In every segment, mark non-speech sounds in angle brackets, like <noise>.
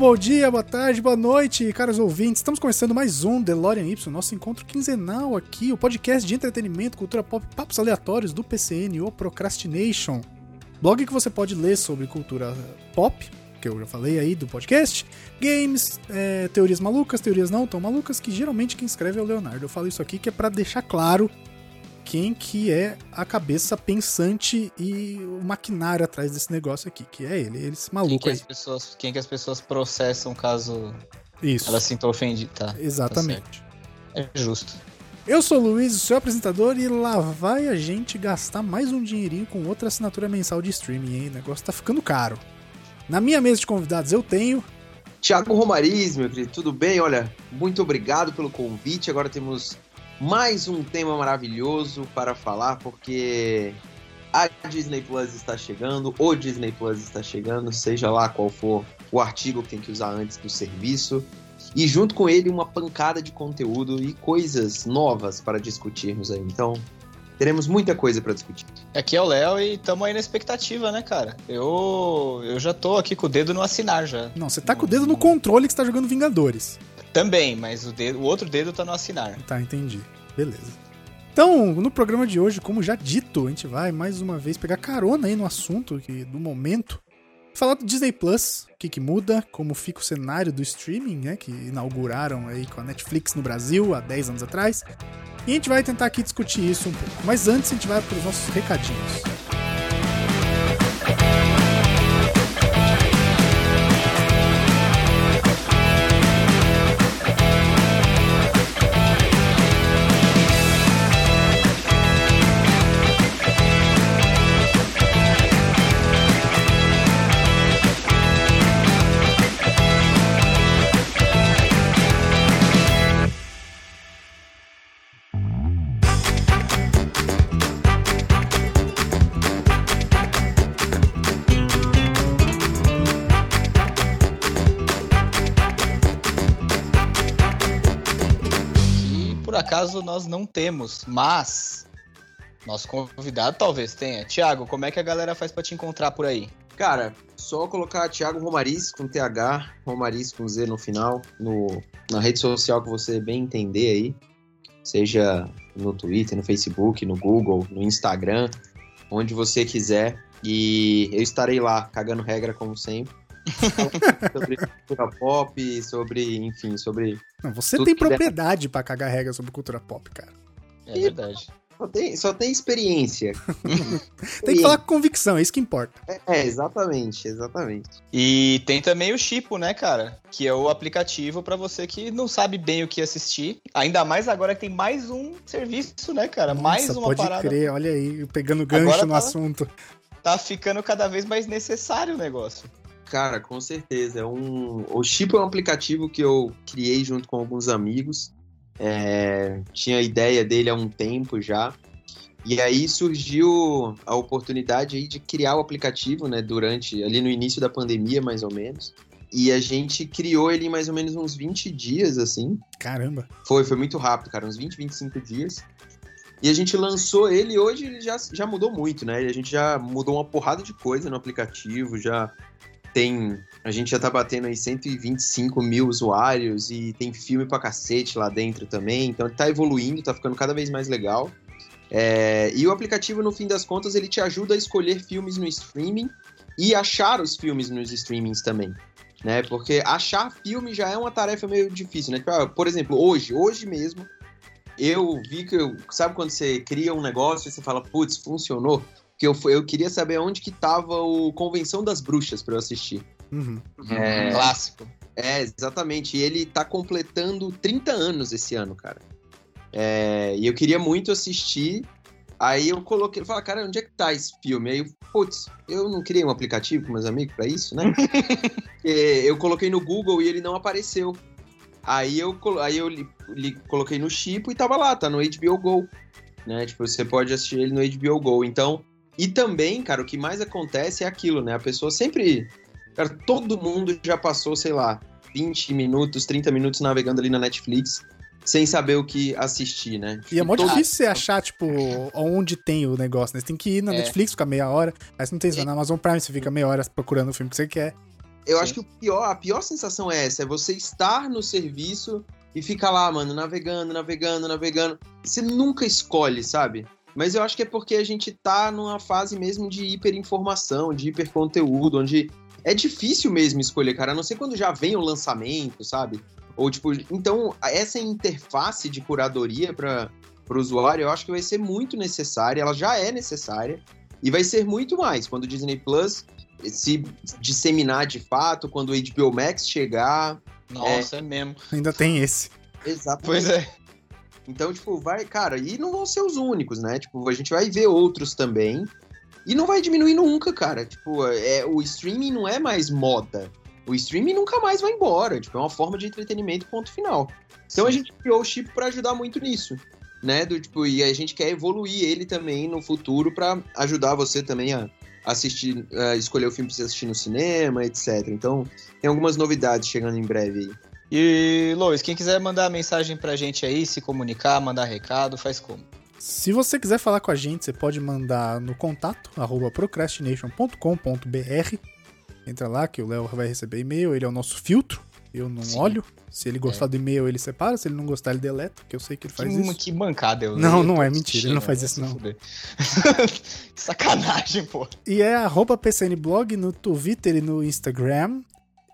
bom dia, boa tarde, boa noite, caros ouvintes. Estamos começando mais um DeLorean Y, nosso encontro quinzenal aqui, o podcast de entretenimento, cultura pop, papos aleatórios do PCN ou Procrastination. Blog que você pode ler sobre cultura pop, que eu já falei aí do podcast, games, é, teorias malucas, teorias não tão malucas, que geralmente quem escreve é o Leonardo. Eu falo isso aqui que é para deixar claro quem que é a cabeça pensante e o maquinário atrás desse negócio aqui, que é ele, esse maluco quem que aí. As pessoas, quem que as pessoas processam caso Isso. elas se sintam ofendidas. Tá, Exatamente. Tá é justo. Eu sou o Luiz, o seu apresentador, e lá vai a gente gastar mais um dinheirinho com outra assinatura mensal de streaming, hein? O negócio tá ficando caro. Na minha mesa de convidados eu tenho. Tiago Romariz, meu querido, tudo bem? Olha, muito obrigado pelo convite. Agora temos mais um tema maravilhoso para falar, porque a Disney Plus está chegando, o Disney Plus está chegando, seja lá qual for o artigo que tem que usar antes do serviço. E junto com ele, uma pancada de conteúdo e coisas novas para discutirmos aí. Então, teremos muita coisa para discutir. Aqui é o Léo e estamos aí na expectativa, né, cara? Eu, eu já tô aqui com o dedo no assinar já. Não, você tá com o dedo no controle que você tá jogando Vingadores. Também, mas o, dedo, o outro dedo tá no assinar. Tá, entendi. Beleza. Então, no programa de hoje, como já dito, a gente vai mais uma vez pegar carona aí no assunto que, do momento. Falar do Disney Plus, o que, que muda, como fica o cenário do streaming, né? Que inauguraram aí com a Netflix no Brasil há 10 anos atrás. E a gente vai tentar aqui discutir isso um pouco. Mas antes a gente vai para os nossos recadinhos. Por acaso nós não temos, mas nosso convidado talvez tenha. Tiago, como é que a galera faz para te encontrar por aí? Cara, só colocar Thiago Romariz com TH, Romariz com Z no final, no, na rede social que você bem entender aí. Seja no Twitter, no Facebook, no Google, no Instagram, onde você quiser. E eu estarei lá, cagando regra como sempre. Sobre cultura pop, sobre, enfim, sobre. Não, você tem propriedade pra cagar regra sobre cultura pop, cara. É verdade. Só tem, só tem experiência. <laughs> Tem que falar com convicção, é isso que importa. É, exatamente, exatamente. E tem também o Chipo, né, cara? Que é o aplicativo pra você que não sabe bem o que assistir. Ainda mais agora que tem mais um serviço, né, cara? mais Nossa, uma pode parada. crer, olha aí, pegando gancho Agora no tá- assunto. Tá ficando cada vez mais necessário o negócio. Cara, com certeza. É um... O Chip é um aplicativo que eu criei junto com alguns amigos. É, Tinha a ideia dele há um tempo já. E aí surgiu a oportunidade aí de criar o aplicativo, né? Durante, ali no início da pandemia, mais ou menos. E a gente criou ele em mais ou menos uns 20 dias, assim. Caramba. Foi, foi muito rápido, cara, uns 20, 25 dias. E a gente lançou ele hoje ele já, já mudou muito, né? A gente já mudou uma porrada de coisa no aplicativo, já tem. A gente já tá batendo aí 125 mil usuários e tem filme pra cacete lá dentro também. Então ele tá evoluindo, tá ficando cada vez mais legal. É, e o aplicativo, no fim das contas, ele te ajuda a escolher filmes no streaming e achar os filmes nos streamings também. Né? Porque achar filme já é uma tarefa meio difícil, né? Tipo, ah, por exemplo, hoje, hoje mesmo, eu vi que eu. Sabe quando você cria um negócio e você fala, putz, funcionou? Porque eu, eu queria saber onde que tava o Convenção das Bruxas pra eu assistir. Uhum. É, Clássico. é, exatamente. E ele tá completando 30 anos esse ano, cara. É, e eu queria muito assistir. Aí eu coloquei, falei, cara, onde é que tá esse filme? Aí, eu, putz, eu não criei um aplicativo com meus amigos pra isso, né? <laughs> Eu coloquei no Google e ele não apareceu. Aí eu, aí eu li- li- coloquei no Chipo e tava lá, tá no HBO Go. Né? Tipo, você pode assistir ele no HBO Go. Então, e também, cara, o que mais acontece é aquilo, né? A pessoa sempre. Cara, todo mundo já passou, sei lá, 20 minutos, 30 minutos navegando ali na Netflix sem saber o que assistir, né? E é mó Todo- difícil você achar, tipo, onde tem o negócio, né? Você tem que ir na É. Netflix, ficar meia hora. Aí você não tem isso na Amazon Prime, você fica meia hora procurando o filme que você quer. eu Sim. acho que o pior, a pior sensação é essa, é você estar no serviço e ficar lá, mano, navegando, navegando, navegando. Você nunca escolhe, sabe? Mas eu acho que é porque a gente tá numa fase mesmo de hiperinformação, de hiperconteúdo, onde é difícil mesmo escolher, cara. A não ser quando já vem o lançamento, sabe? Ou tipo, então essa interface de curadoria para o usuário, eu acho que vai ser muito necessária. Ela já é necessária e vai ser muito mais quando o Disney Plus se disseminar de fato, quando o HBO Max chegar. Nossa, é, mesmo. Ainda tem esse. Exatamente. Pois é. Então, tipo, vai, cara, e não vão ser os únicos, né? Tipo, a gente vai ver outros também. E não vai diminuir nunca, cara. Tipo, é, o streaming não é mais moda. O streaming nunca mais vai embora. Tipo, é uma forma de entretenimento, ponto final. Então a gente criou o chip para ajudar muito nisso. Né? Do, tipo, e a gente quer evoluir ele também no futuro para ajudar você também a assistir, a escolher o filme pra você assistir no cinema, etc. Então, tem algumas novidades chegando em breve aí. E, Lois, quem quiser mandar mensagem pra gente aí, se comunicar, mandar recado, faz como? Se você quiser falar com a gente, você pode mandar no contato, arroba procrastination.com.br. Entra lá que o Léo vai receber e-mail, ele é o nosso filtro. Eu não Sim. olho. Se ele gostar do e-mail, ele separa. Se ele não gostar, ele deleta, que eu sei que ele faz que, isso. que mancada eu Não, não é mentira, ele não faz isso, não. <laughs> Sacanagem, pô. E é arroba PCNblog no Twitter e no Instagram.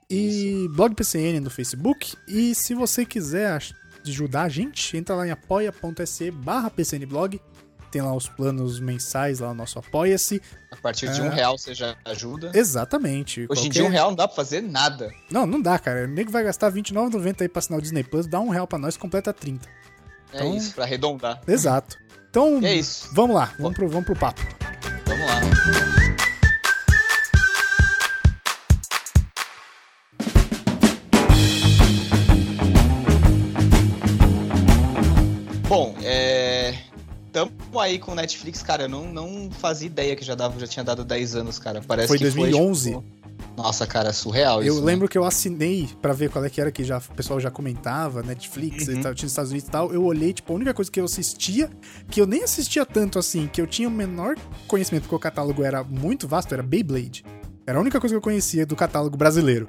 E blog PCN no Facebook. E se você quiser ajudar a gente, entra lá em apoia.se barra PCNblog. Tem lá os planos mensais, lá o nosso Apoia-se. A partir de É. um real você já ajuda. Exatamente. Hoje em qualquer- dia um real não dá pra fazer nada. Não, não dá, cara. O nego vai gastar R$29,90 aí pra assinar o Disney Plus, dá um real pra nós, completa 30. É Então- isso, pra arredondar. Exato. Então, é isso. vamos lá, vamos pro, vamos pro papo. Vamos lá. Tamo aí com Netflix, cara. Eu não, não fazia ideia que já, dava, já tinha dado 10 anos, cara. Parece Foi que 2011. Foi, tipo... Nossa, cara, surreal Eu isso. né? lembro que eu assinei pra ver qual é que era que já o pessoal já comentava, Netflix Uhum. e tal, tinha nos Estados Unidos e tal. Eu olhei, tipo, a única coisa que eu assistia, que eu nem assistia tanto assim, que eu tinha o menor conhecimento, porque o catálogo era muito vasto, era Beyblade. Era a única coisa que eu conhecia do catálogo brasileiro.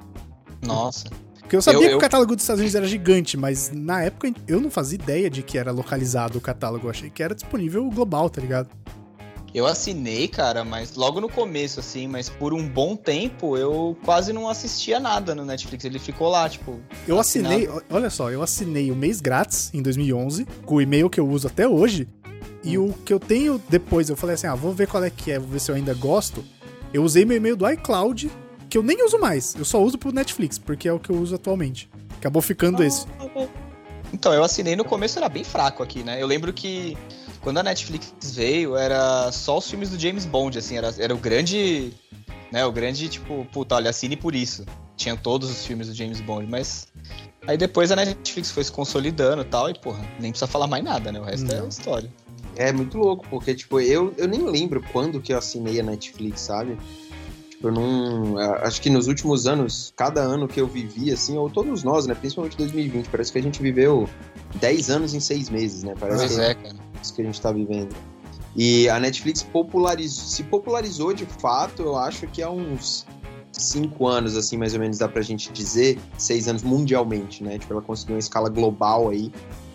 Nossa. Porque eu sabia Eu- que eu- o catálogo dos Estados Unidos era gigante, mas na época eu não fazia ideia de que era localizado o catálogo. Eu achei que era disponível global, tá ligado? Eu assinei, cara, mas logo no começo, assim, mas por um bom tempo eu quase não assistia nada no Netflix. Ele ficou lá, tipo. Eu assinado. assinei, olha só, eu assinei o mês grátis em 2011, com o e-mail que eu uso até hoje. E Hum. o que eu tenho depois, eu falei assim: ah, vou ver qual é que é, vou ver se eu ainda gosto. Eu usei meu e-mail do iCloud, que eu nem uso mais, eu só uso pro Netflix, porque é o que eu uso atualmente. Acabou ficando esse. Então, eu assinei no começo, era bem fraco aqui, né? Eu lembro que quando a Netflix veio, era só os filmes do James Bond, assim, era, era o grande. Né, o grande, tipo, puta, olha, assine por isso. Tinha todos os filmes do James Bond, mas. Aí depois a Netflix foi se consolidando e tal, e, porra, nem precisa falar mais nada, né? O resto é Não. história. É muito louco, porque, tipo, eu, eu nem lembro quando que eu assinei a Netflix, sabe? Eu não. Acho que nos últimos anos, cada ano que eu vivi, assim, ou todos nós, né? Principalmente 2020, parece que a gente viveu 10 anos em 6 meses, né? Parece Pois que é, cara. isso que a gente tá vivendo. E a Netflix popularizou, se popularizou de fato, eu acho que há uns cinco anos, assim, mais ou menos, dá pra gente dizer, seis anos mundialmente, né? Tipo, ela conseguiu uma escala global aí,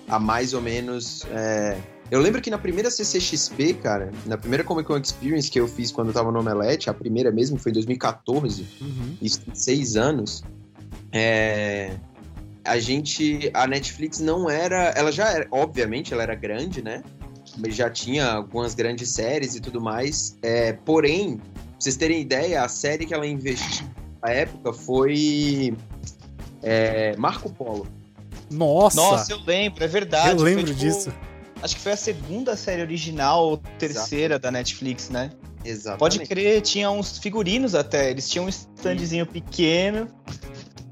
há mais ou menos. é, Eu lembro que na primeira CCXP, cara, na primeira Comic Con Experience que eu fiz quando eu tava no Omelete, a primeira mesmo foi em 2014, Uhum. isso tem seis anos, é, a gente, a Netflix não era, ela já era, obviamente, ela era grande, né? Mas já tinha algumas grandes séries e tudo mais. É, porém, pra vocês terem ideia, a série que ela investiu na época foi é, Marco Polo. Nossa, Nossa, eu lembro, é verdade. eu Foi, lembro tipo, disso. Acho que foi a segunda série original ou terceira da Netflix, né? Exatamente. Pode crer, tinha uns figurinos até. Eles tinham um standzinho pequeno.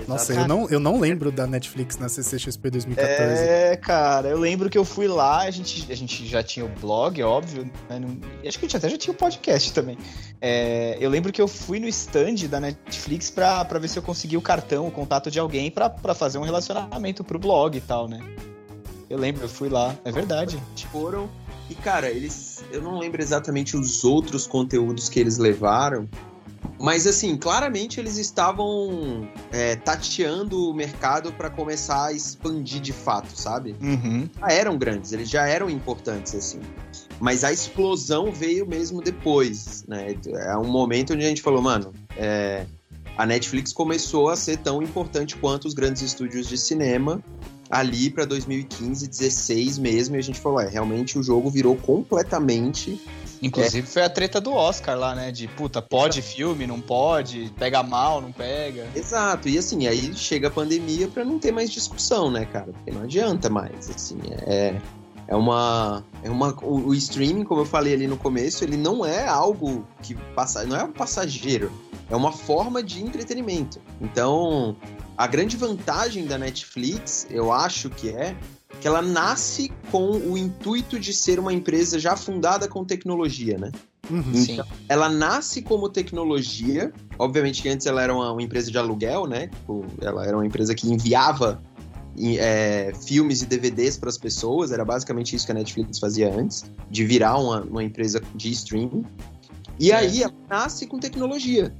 Nossa, eu não, eu não lembro da Netflix na CCXP 2014. É, cara, eu lembro que eu fui lá, a gente, a gente já tinha o blog, óbvio, né, não- e acho que a gente até já tinha o podcast também. É, eu lembro que eu fui no stand da Netflix pra, pra ver se eu conseguia o cartão, o contato de alguém pra, pra fazer um relacionamento pro blog e tal, né? Eu lembro, eu fui lá, é verdade. foram. E, cara, eles. Eu não lembro exatamente os outros conteúdos que eles levaram. Mas assim, claramente eles estavam é, tateando o mercado para começar a expandir de fato, sabe? Uhum. Já eram grandes, eles já eram importantes, assim. Mas a explosão veio mesmo depois, né? É um momento onde a gente falou, mano, é, a Netflix começou a ser tão importante quanto os grandes estúdios de cinema ali para 2015, 16 mesmo, e a gente falou, é, realmente o jogo virou completamente Inclusive foi a treta do Oscar lá, né? De puta, pode filme, não pode, pega mal, não pega. Exato, e assim, aí chega a pandemia pra não ter mais discussão, né, cara? Porque não adianta mais, assim, é. É uma. É uma o, o streaming, como eu falei ali no começo, ele não é algo que passa. Não é um passageiro. É uma forma de entretenimento. Então, a grande vantagem da Netflix, eu acho que é que ela nasce com o intuito de ser uma empresa já fundada com tecnologia, né? Uhum. Então, ela nasce como tecnologia. Obviamente que antes ela era uma, uma empresa de aluguel, né? Tipo, ela era uma empresa que enviava é, filmes e DVDs para as pessoas. Era basicamente isso que a Netflix fazia antes, de virar uma, uma empresa de streaming. E É. aí ela nasce com tecnologia,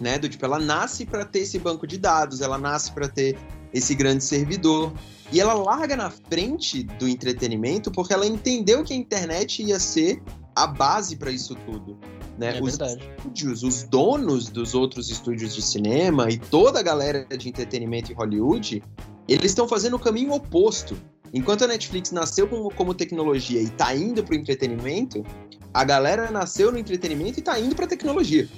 né? Do tipo, ela nasce para ter esse banco de dados, ela nasce para ter esse grande servidor. E ela larga na frente do entretenimento porque ela entendeu que a internet ia ser a base para isso tudo. Né? É os verdade. estúdios, os donos dos outros estúdios de cinema e toda a galera de entretenimento em Hollywood, eles estão fazendo o caminho oposto. Enquanto a Netflix nasceu como, como tecnologia e tá indo pro entretenimento, a galera nasceu no entretenimento e tá indo pra tecnologia.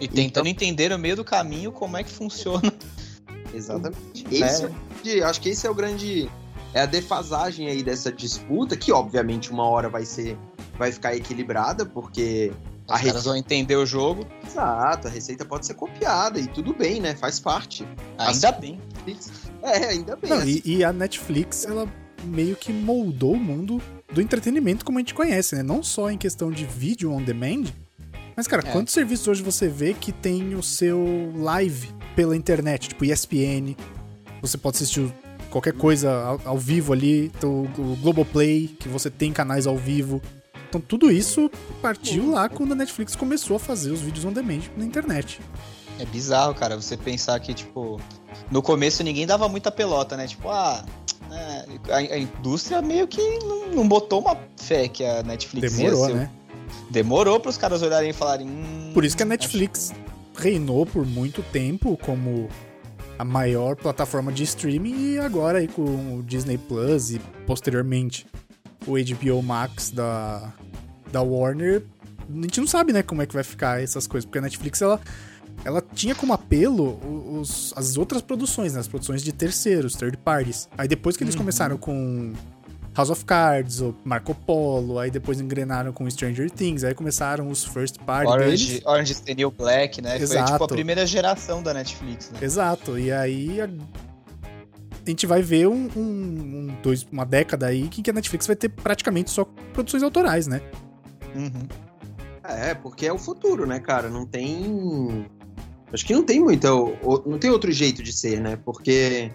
E tentando entender no meio do caminho como é que funciona. <laughs> Exatamente. É. Esse é o grande- acho que esse é o grande. É a defasagem aí dessa disputa, que obviamente uma hora vai ser. vai ficar equilibrada, porque. Os A caras vão entender o jogo. Exato, a receita pode ser copiada e tudo bem, né? Faz parte. Ainda bem. É, ainda bem. Não, assim. e, e a Netflix, ela meio que moldou o mundo do entretenimento como a gente conhece, né? Não só em questão de vídeo on demand, mas, cara, É. quantos serviços hoje você vê que tem o seu live pela internet, tipo ESPN, você pode assistir qualquer coisa ao, ao vivo ali, então, o Globoplay, que você tem canais ao vivo. Então tudo isso partiu lá quando a Netflix começou a fazer os vídeos on demand na internet. É bizarro, cara, você pensar que, tipo, no começo ninguém dava muita pelota, né? Tipo, ah, é, a, a indústria meio que não, não botou uma fé que a Netflix ia Demorou, ser- né? Demorou pros caras olharem e falarem. Hum, Por isso que a Netflix reinou por muito tempo como a maior plataforma de streaming e agora aí com o Disney Plus e posteriormente o HBO Max da, da Warner, a gente não sabe, né, como é que vai ficar essas coisas, porque a Netflix ela ela tinha como apelo os- as outras produções, né, as produções de terceiros, third parties. Aí depois que eles Uhum. começaram com House of Cards, o Marco Polo, aí depois engrenaram com Stranger Things, aí começaram os first party Orange, deles. Orange is the New Black, né? Foi Exato. tipo a primeira geração da Netflix, né? Exato, e aí a, a gente vai ver um, um- um- dois, uma década aí que a Netflix vai ter praticamente só produções autorais, né? Uhum. É, porque é o futuro, né, cara? Não tem. Acho que não tem muita. o- Não tem outro jeito de ser, né? Porque.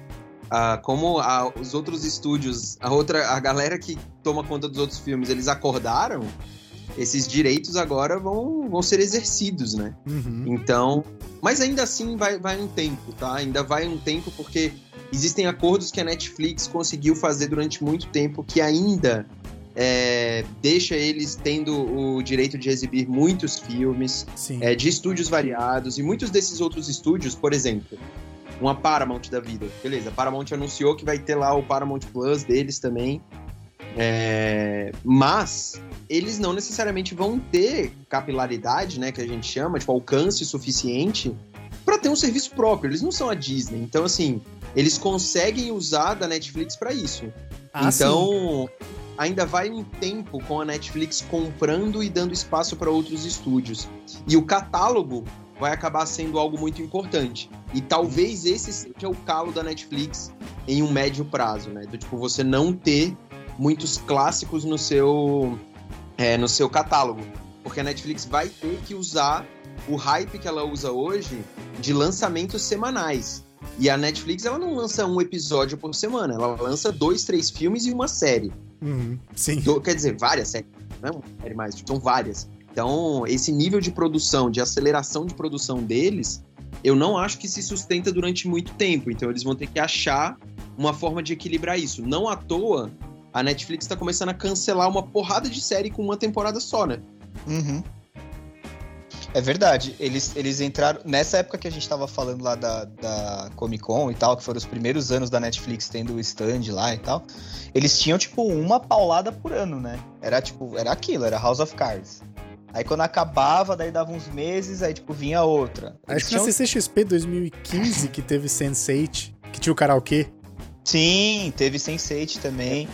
Ah, como a- os outros estúdios, a outra, a galera que toma conta dos outros filmes, eles acordaram, esses direitos agora vão, vão ser exercidos, né? Uhum. Então, mas ainda assim vai, vai um tempo, tá? Ainda vai um tempo porque existem acordos que a Netflix conseguiu fazer durante muito tempo que ainda é, deixa eles tendo o direito de exibir muitos filmes é, de estúdios variados e muitos desses outros estúdios, por exemplo, uma Paramount da vida, beleza? A Paramount anunciou que vai ter lá o Paramount Plus deles também, é, mas eles não necessariamente vão ter capilaridade, né, que a gente chama, tipo alcance suficiente para ter um serviço próprio. Eles não são a Disney, então assim eles conseguem usar da Netflix para isso. Ah, sim. então, ainda vai um tempo com a Netflix comprando e dando espaço para outros estúdios. E o catálogo vai acabar sendo algo muito importante. E talvez esse seja o calo da Netflix em um médio prazo, né? Do tipo, você não ter muitos clássicos no seu, é, no seu catálogo. Porque a Netflix vai ter que usar o hype que ela usa hoje de lançamentos semanais. E a Netflix, ela não lança um episódio por semana, ela lança dois, três filmes e uma série. Uhum. Sim. Do- quer dizer, várias séries, não é uma série mais, são várias. Então, esse nível de produção, de aceleração de produção deles, eu não acho que se sustenta durante muito tempo. Então, eles vão ter que achar uma forma de equilibrar isso. Não à toa, a Netflix está começando a cancelar uma porrada de série com uma temporada só, né? Uhum. É verdade. Eles, eles entraram. Nessa época que a gente tava falando lá da, da Comic Con e tal, que foram os primeiros anos da Netflix tendo o stand lá e tal, eles tinham, tipo, uma paulada por ano, né? Era tipo, era aquilo, era House of Cards. Aí quando acabava, daí dava uns meses, aí tipo vinha outra. Eles Acho que na tinham- CCXP 2015 que teve Sense8, que tinha o karaokê. Sim, teve Sense8 também.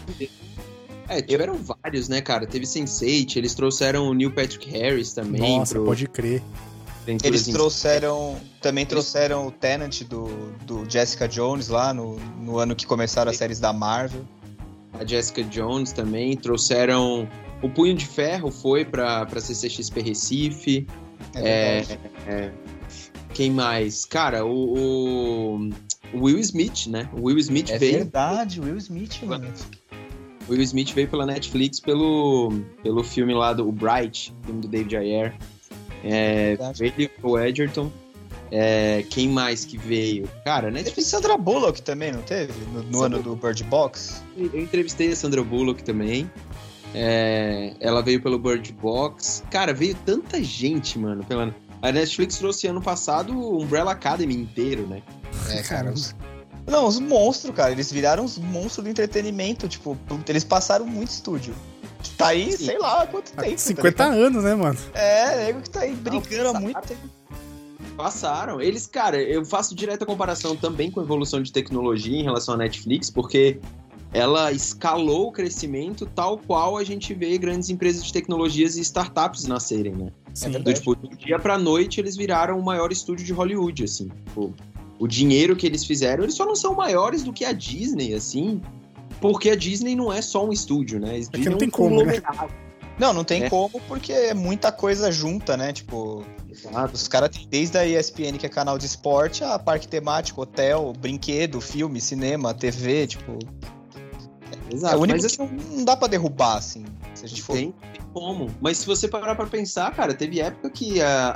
É, tiveram vários, né, cara? Teve Sense8, eles trouxeram o Neil Patrick Harris também. Nossa, pro- pode crer. aventuras Eles em- trouxeram. Também trouxeram o Tenant do, do Jessica Jones lá no, no ano que começaram as séries da Marvel. A Jessica Jones também. Trouxeram. O Punho de Ferro foi pra, pra CCXP Recife. É, É, é. Quem mais? Cara, o, o- o Will Smith, né? O Will Smith É veio. verdade, Will Smith, mano. Will Smith veio pela Netflix pelo, pelo filme lá do Bright, filme do David Ayer. É, Verdade. veio o Edgerton. É, quem mais que veio? Cara, Teve Netflix. Sandra Bullock também, não teve? No, no ano do Bird Box? Eu entrevistei a Sandra Bullock também. É, ela veio pelo Bird Box. Cara, veio tanta gente, mano. Pela... A Netflix trouxe ano passado o Umbrella Academy inteiro, né? É, <laughs> os- Não, os monstros, cara. Eles viraram os monstros do entretenimento. Tipo, eles passaram muito estúdio. Tá aí, Sim. sei lá há quanto tempo. tá 50 ligado? anos, né, mano? É, nego que tá aí brigando há muito tempo. Passaram. Eles, cara, eu faço direta comparação também com a evolução de tecnologia em relação à Netflix, porque ela escalou o crescimento tal qual a gente vê grandes empresas de tecnologias e startups nascerem, né? Sim. verdade. Do, tipo, do dia pra noite eles viraram o maior estúdio de Hollywood, assim. Tipo, o dinheiro que eles fizeram, eles só não são maiores do que a Disney, assim, porque a Disney não é só um estúdio, né? A Disney não é um tem como, né? Não, não tem É. como, porque é muita coisa junta, né? Tipo, Exato. os caras têm desde a ESPN, que é canal de esporte, a parque temático, hotel, brinquedo, filme, cinema, TV, tipo. Exato. é único Mas que não, dá pra derrubar, assim. Se a gente for. Tem, tem como. Mas se você parar pra pensar, cara, teve época que a,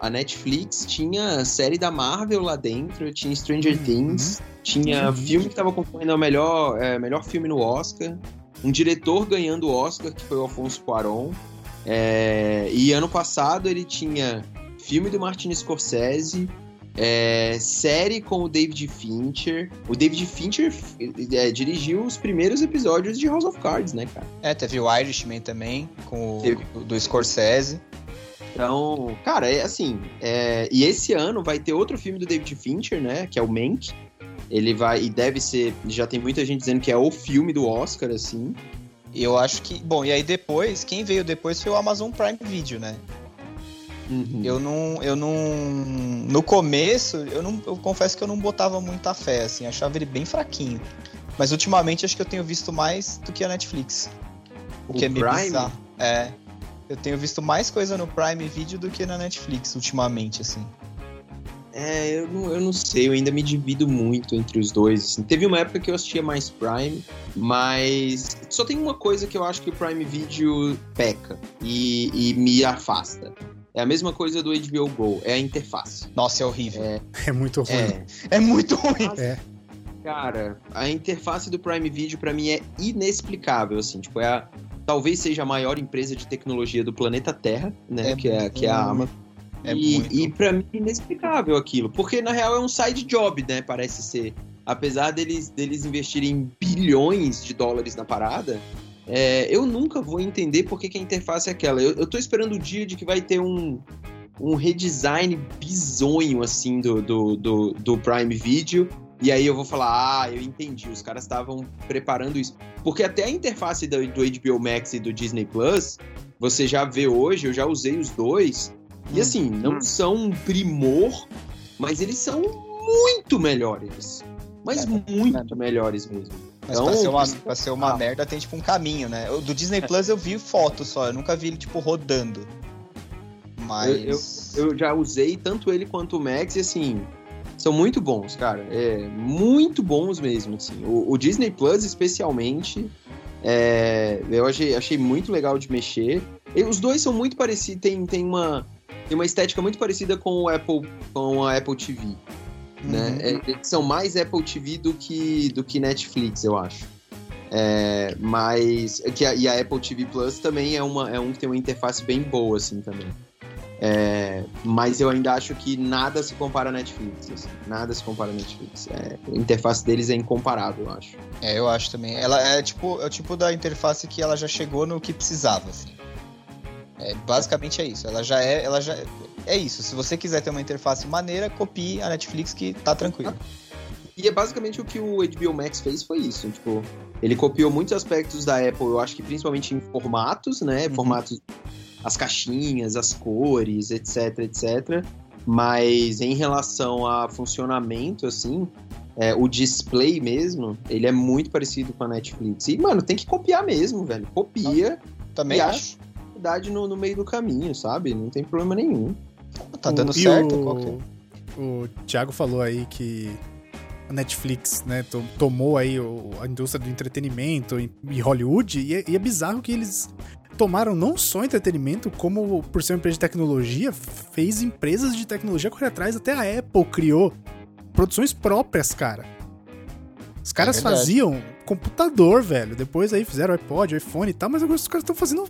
a, a Netflix tinha série da Marvel lá dentro, tinha Stranger Uhum. Things, tinha Uhum. filme que tava concorrendo ao melhor, é, melhor filme no Oscar, um diretor ganhando o Oscar, que foi o Alfonso Cuarón. É, e ano passado ele tinha filme do Martin Scorsese, é, série com o David Fincher. O David Fincher é, dirigiu os primeiros episódios de House of Cards, né, cara? É, teve o Irishman também, com o Teve. do, Scorsese. Então, cara, é assim. é, E esse ano vai ter outro filme do David Fincher, né? Que é o Mank. Ele vai. E deve ser. Já tem muita gente dizendo que é o filme do Oscar, assim. E eu acho que. Bom, e aí depois, quem veio depois foi o Amazon Prime Video, né? Uhum. Eu não. Eu não. No começo, eu não. Eu confesso que eu não botava muita fé, assim, achava ele bem fraquinho. Mas ultimamente acho que eu tenho visto mais do que a Netflix. O, O que é meio Prime? bizarro. É. Eu tenho visto mais coisa no Prime Video do que na Netflix, ultimamente, assim. É, eu não, eu não sei, eu ainda me divido muito entre os dois. assim. Teve uma época que eu assistia mais Prime, mas só tem uma coisa que eu acho que o Prime Video peca e, e me afasta. É a mesma coisa do HBO Go, é a interface. Nossa, é horrível. É, É muito ruim. é, É, muito ruim. É. Cara, a interface do Prime Video pra mim é inexplicável, assim, tipo, é a, talvez seja a maior empresa de tecnologia do planeta Terra, né, É que, é, que é a muito- Amazon. É e, muito. e pra mim é inexplicável aquilo, porque na real é um side job, né, parece ser. Apesar deles, deles investirem bilhões de dólares na parada, é, eu nunca vou entender por que, que a interface é aquela. Eu, eu tô esperando o dia de que vai ter um, um redesign bizonho, assim, do, do, do, do Prime Video, e aí eu vou falar, ah, eu entendi, os caras estavam preparando isso. Porque até a interface do, do HBO Max e do Disney Plus, você já vê hoje, eu já usei os dois, e Hum. assim, não são um primor, mas eles são muito melhores. Mas É, muito melhores mesmo. Mas Então, pra ser uma, pra ser uma ah. merda tem tipo um caminho, né? Do Disney Plus eu vi foto só, eu nunca vi ele tipo rodando. Mas. Eu já usei tanto ele quanto o Max e assim, são muito bons, cara. É, muito bons mesmo, assim. O, o Disney Plus, especialmente, é, eu achei, achei muito legal de mexer. E os dois são muito parecidos, tem, tem, uma, tem uma estética muito parecida com o Apple, com a Apple TV. Né? Uhum. É, eles são mais Apple TV do que, do que Netflix, eu acho. É, mas. Que a, e a Apple TV Plus também é, uma, é um que tem uma interface bem boa, assim, também. É, mas eu ainda acho que nada se compara a Netflix. assim, nada se compara a Netflix. É, a interface deles é incomparável, eu acho. É, eu acho também. Ela é tipo, é o tipo da interface que ela já chegou no que precisava, assim. É, basicamente é isso. Ela já é, ela já é isso. Se você quiser ter uma interface maneira, copie a Netflix que tá tranquilo. E é basicamente o que o HBO Max fez foi isso. Tipo, ele copiou muitos aspectos da Apple, eu acho que principalmente em formatos, né? Uhum. Formatos, as caixinhas, as cores, etc, etc. Mas em relação a funcionamento, assim, é, o display mesmo, ele é muito parecido com a Netflix. E, mano, tem que copiar mesmo, velho. Copia Também e acho. No, no meio do caminho, sabe? Não tem problema nenhum. Tá dando O- e certo. O, qual que é? o Thiago falou aí que a Netflix, né, to- tomou aí o- a indústria do entretenimento em, em Hollywood e é, e é bizarro que eles tomaram não só entretenimento, como por ser uma empresa de tecnologia, fez empresas de tecnologia correr atrás, até a Apple criou produções próprias, cara. Os caras verdade. faziam computador, velho. Depois aí fizeram iPod, iPhone e tal, mas agora os caras estão fazendo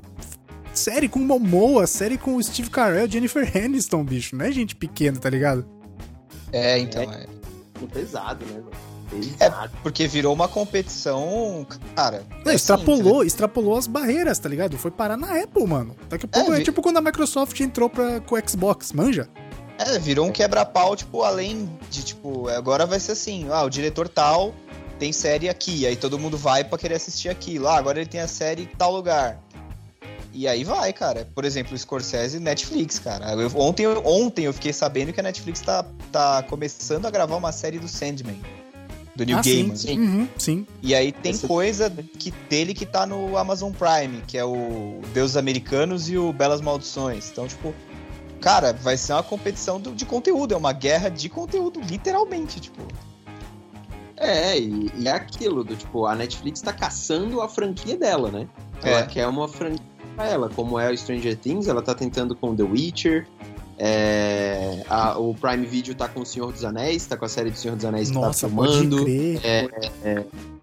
série com o Momoa, série com o Steve Carell, Jennifer Aniston, bicho. Não é gente pequena, tá ligado? É, então. É. Muito pesado, né, velho? É, porque virou uma competição, cara. Não, é extrapolou, extrapolou as barreiras, tá ligado? Foi parar na Apple, mano. Daqui a pouco é, vi- tipo quando a Microsoft entrou pra, com o Xbox, manja? É, virou um quebra-pau, tipo, além de, tipo, agora vai ser assim, ah, o diretor tal tem série aqui, aí todo mundo vai pra querer assistir aquilo. Ah, agora ele tem a série em tal lugar. E aí vai, cara. Por exemplo, o Scorsese Netflix, cara. Eu- ontem, eu- ontem eu fiquei sabendo que a Netflix tá, tá começando a gravar uma série do Sandman. Do New ah, Gaiman. sim. Uhum, sim. E aí tem Essa- coisa que, dele que tá no Amazon Prime, que é o Deuses Americanos e o Belas Maldições. Então, tipo, cara, vai ser uma competição do- de conteúdo, é uma guerra de conteúdo, literalmente, tipo. É, e, e é aquilo, do tipo, a Netflix tá caçando a franquia dela, né? Ela É. quer uma franquia pra ela, como é o Stranger Things, ela tá tentando com The Witcher. é, a- o Prime Video tá com o Senhor dos Anéis, tá com a série do Senhor dos Anéis que Nossa, tá filmando. crer.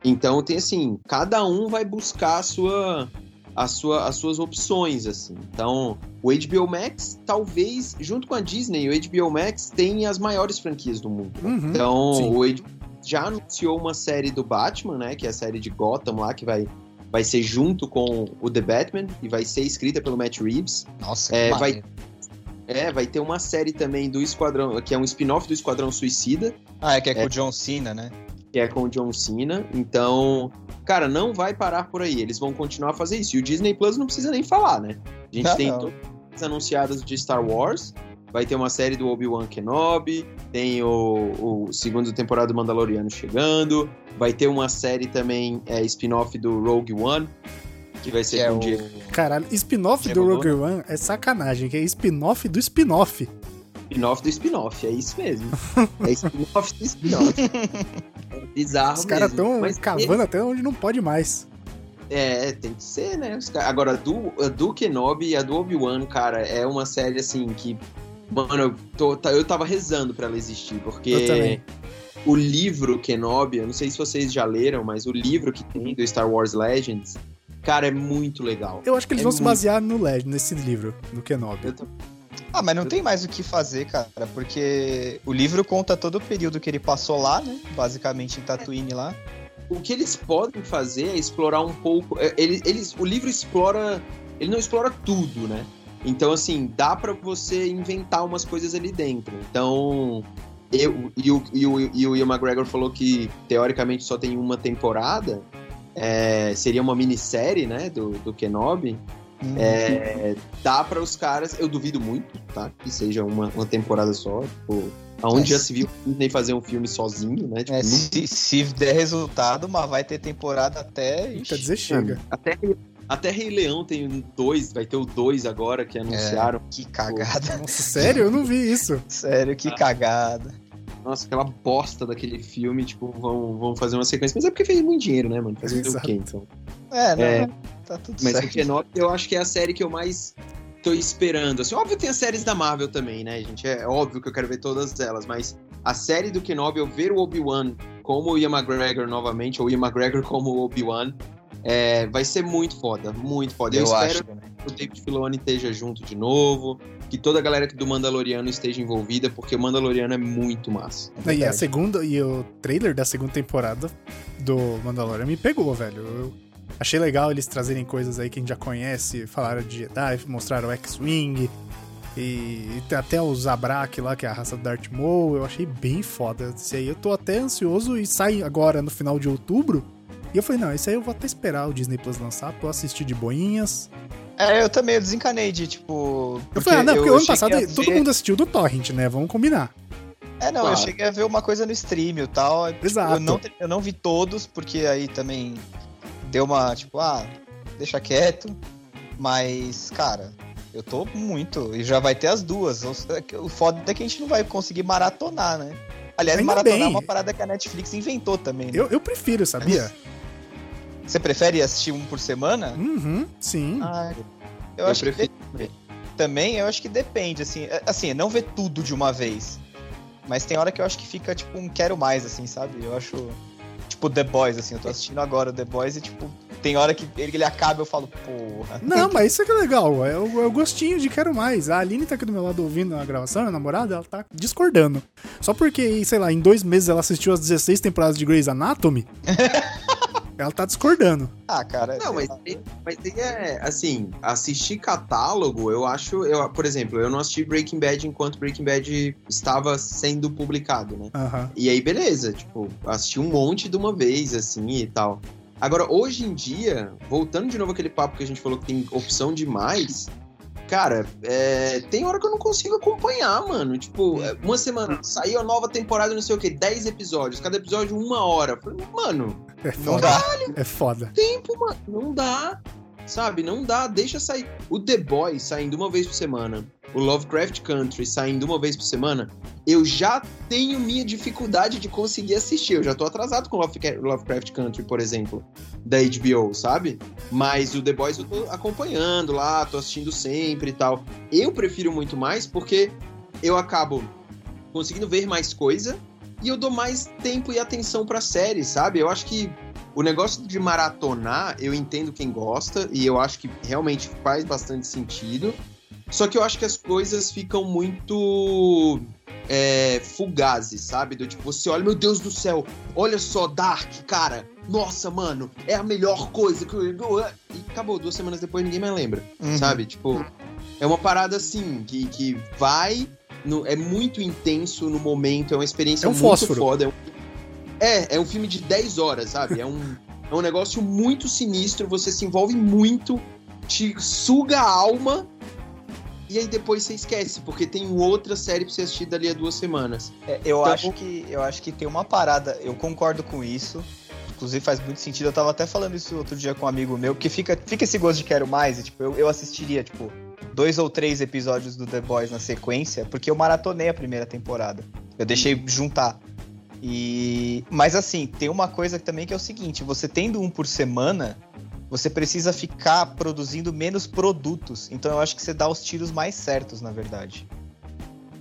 Então tem assim, cada um vai buscar a sua, a sua, as suas opções, assim. Então, o HBO Max, talvez, junto com a Disney, o HBO Max tem as maiores franquias do mundo. Uhum. Então, sim. o HBO já anunciou uma série do Batman, né? Que é a série de Gotham lá, que vai, vai ser junto com o The Batman e vai ser escrita pelo Matt Reeves. Nossa, É, que vai-. É, vai ter uma série também do Esquadrão, que é um spin-off do Esquadrão Suicida, Ah, é que é com É. o John Cena, né? que é com o John Cena. Então, cara, não vai parar por aí. Eles vão continuar a fazer isso. E o Disney Plus não precisa nem falar, né? A gente Não, tem não. todas as anunciadas de Star Wars. Vai ter uma série do Obi-Wan Kenobi. Tem o, o segundo temporada do Mandaloriano chegando. Vai ter uma série também, é, spin-off do Rogue One. Que vai ser Que é o... Diego Caralho, spin-off do Rogue One é sacanagem, que é spin-off do spin-off. spin-off do spin-off. É isso mesmo. <laughs> É spin-off do spin-off. É bizarro Os caras mesmo. tão Mas cavando até onde não pode mais. É, tem que ser, né? Agora, a do, a do Kenobi e a do Obi-Wan, cara, é uma série assim que. Mano, eu, tô, tá- eu tava rezando pra ela existir, porque o livro Kenobi, eu não sei se vocês já leram, mas o livro que tem do Star Wars Legends, cara, é muito legal. Eu acho que eles É vão se muito- basear no Legend, nesse livro, no Kenobi. Eu tô- Ah, mas não tem mais o que fazer, cara, porque o livro conta todo o período que ele passou lá, né? Basicamente em Tatooine lá. O que eles podem fazer é explorar um pouco. é, Eles, eles, o livro explora. Ele não explora tudo, né? Então, assim, dá pra você inventar umas coisas ali dentro. Então. Eu, e, o, e, o, e o Ian McGregor falou que teoricamente só tem uma temporada. é, seria uma minissérie, né? Do, do Kenobi. Hum. É, dá para os caras, eu duvido muito, tá? Que seja uma, uma temporada só. Tipo, aonde É, já se viu nem fazer um filme sozinho, né? Tipo, É, se, se der resultado, mas vai ter temporada até. Quer dizer, chega. Até, até Rei Leão tem um dois, vai ter o dois agora que anunciaram. que cagada. Nossa, sério? Eu não vi isso. <laughs> Sério, que cagada. Nossa, aquela bosta daquele filme, tipo, vão, vão fazer uma sequência. Mas é porque fez muito dinheiro, né, mano? Fazer o quê, então? É, não. É. tá tudo Mas certo. o Kenobi eu acho que é a série que eu mais tô esperando. Assim, óbvio tem as séries da Marvel também, né, gente? É óbvio que eu quero ver todas elas, mas a série do Kenobi, eu ver o Obi-Wan como o Ian McGregor novamente, ou o Ian McGregor como o Obi-Wan, é, vai ser muito foda, muito foda. Eu, Eu espero que o David Filoni esteja junto de novo, que toda a galera do Mandaloriano esteja envolvida, porque o Mandaloriano é muito massa. E a segunda e o trailer da segunda temporada do Mandalorian me pegou, velho. Eu achei legal eles trazerem coisas aí que a gente já conhece, falaram de Jedi, mostraram o X-Wing e, e tem até o Zabrak lá, que é a raça do Darth Maul, eu achei bem foda. Esse aí eu tô até ansioso e sai agora no final de outubro. E eu falei, não, esse aí eu vou até esperar o Disney Plus lançar pra eu assistir de boinhas. É, eu também eu desencanei de, tipo. Eu falei, ah, não, porque o ano passado a todo ver- mundo assistiu do Torrent, né? Vamos combinar. É, não, Claro. eu cheguei a ver uma coisa no stream e tal. tipo, Exato. Eu não, eu não vi todos, porque aí também deu uma, tipo, ah, deixa quieto. Mas, cara, eu tô muito. E já vai ter as duas. O o foda é que a gente não vai conseguir maratonar, né? Aliás, Ainda maratonar bem. é uma parada que a Netflix inventou também. Né? Eu, eu prefiro, sabia? Você prefere assistir um por semana? Uhum, sim. Ah, eu, Eu acho prefiro que também, eu acho que depende, assim, é- assim, não ver tudo de uma vez. Mas tem hora que eu acho que fica, tipo, um quero mais, assim, sabe? Eu acho. Tipo, The Boys, assim, eu tô assistindo agora o The Boys e, tipo, tem hora que ele, ele acaba e eu falo, porra. Não, mas isso é que é legal. É o, é o gostinho de quero mais. A Aline tá aqui do meu lado ouvindo a gravação, minha namorada, ela tá discordando. Só porque, sei lá, em dois meses ela assistiu as 16 temporadas de Grey's Anatomy. <laughs> ela tá discordando. Ah, cara. Não, mas, mas tem, é, assim, assistir catálogo, eu acho, eu, por exemplo, eu não assisti Breaking Bad enquanto Breaking Bad estava sendo publicado, né? Aham. E aí, beleza, tipo, assisti um monte de uma vez, assim, e tal. Agora, hoje em dia, voltando de novo aquele papo que a gente falou que tem opção demais, cara, é, tem hora que eu não consigo acompanhar, mano. Tipo, é, uma semana, saiu a nova temporada, não sei o quê, 10 episódios, cada episódio uma hora. Mano, É Não foda. dá. É foda. tempo, mano. Não dá. Sabe? Não dá. Deixa sair. O The Boys saindo uma vez por semana. O Lovecraft Country saindo uma vez por semana. Eu já tenho minha dificuldade de conseguir assistir. Eu já tô atrasado com Lovecra- Lovecraft Country, por exemplo. Da HBO, sabe? Mas o The Boys eu tô acompanhando lá, tô assistindo sempre e tal. Eu prefiro muito mais porque eu acabo conseguindo ver mais coisa e eu dou mais tempo e atenção pra série, sabe? Eu acho que o negócio de maratonar, eu entendo quem gosta e eu acho que realmente faz bastante sentido. Só que eu acho que as coisas ficam muito é, fugazes, sabe? Do tipo, você olha, meu Deus do céu, olha só, Dark, cara. Nossa, mano, é a melhor coisa que eu. E acabou, duas semanas depois ninguém mais lembra, Uhum. sabe? Tipo, é uma parada assim, que, que vai. No- é muito intenso no momento, é uma experiência É um muito fósforo. foda. É um, é, é um filme de 10 horas, sabe? É um, é um negócio muito sinistro, você se envolve muito, te suga a alma, e aí depois você esquece, porque tem outra série pra você assistir dali a duas semanas. É, eu, Então- acho que, eu acho que tem uma parada, eu concordo com isso. Inclusive faz muito sentido. Eu tava até falando isso outro dia com um amigo meu, que fica, fica esse gosto de quero mais. E, tipo, eu, eu assistiria, tipo, dois ou três episódios do The Boys na sequência, porque eu maratonei a primeira temporada. Eu deixei juntar. E. Mas assim, tem uma coisa também que é o seguinte: você tendo um por semana, você precisa ficar produzindo menos produtos. Então eu acho que você dá os tiros mais certos, na verdade.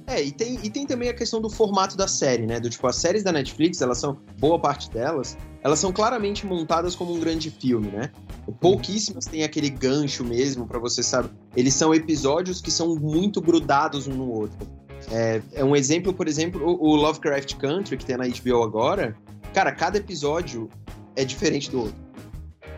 É, e tem, e tem também a questão do formato da série, né? Do tipo, as séries da Netflix, elas são, boa parte delas, elas são claramente montadas como um grande filme, né? Pouquíssimas têm aquele gancho mesmo pra você saber. Eles são episódios que são muito grudados um no outro. É, é um exemplo, por exemplo, o, o Lovecraft Country, que tem na HBO agora. Cara, cada episódio é diferente do outro.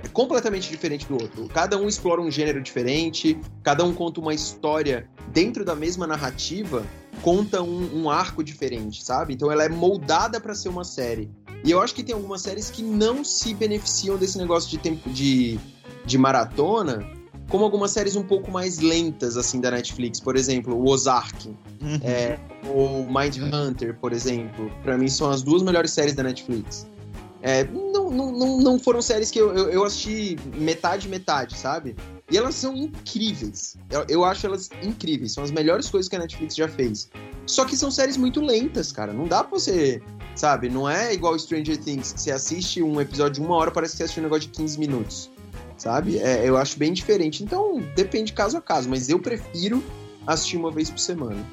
É completamente diferente do outro. Cada um explora um gênero diferente, cada um conta uma história dentro da mesma narrativa, conta um, um arco diferente, sabe? Então ela é moldada pra ser uma série. E eu acho que tem algumas séries que não se beneficiam desse negócio de tempo de, de maratona, como algumas séries um pouco mais lentas, assim, da Netflix. Por exemplo, o Ozark, é, ou Mindhunter, por exemplo. Pra mim são as duas melhores séries da Netflix. É, não, não, não, não foram séries que eu, eu, eu assisti metade, metade, sabe? E elas são incríveis. Eu, eu acho elas incríveis. São as melhores coisas que a Netflix já fez. Só que são séries muito lentas, cara. Não dá pra você. Sabe? Não é igual Stranger Things, que você assiste um episódio de uma hora, parece que você assistiu um negócio de 15 minutos. sabe? É, eu acho bem diferente. Então, depende caso a caso, mas eu prefiro assistir uma vez por semana.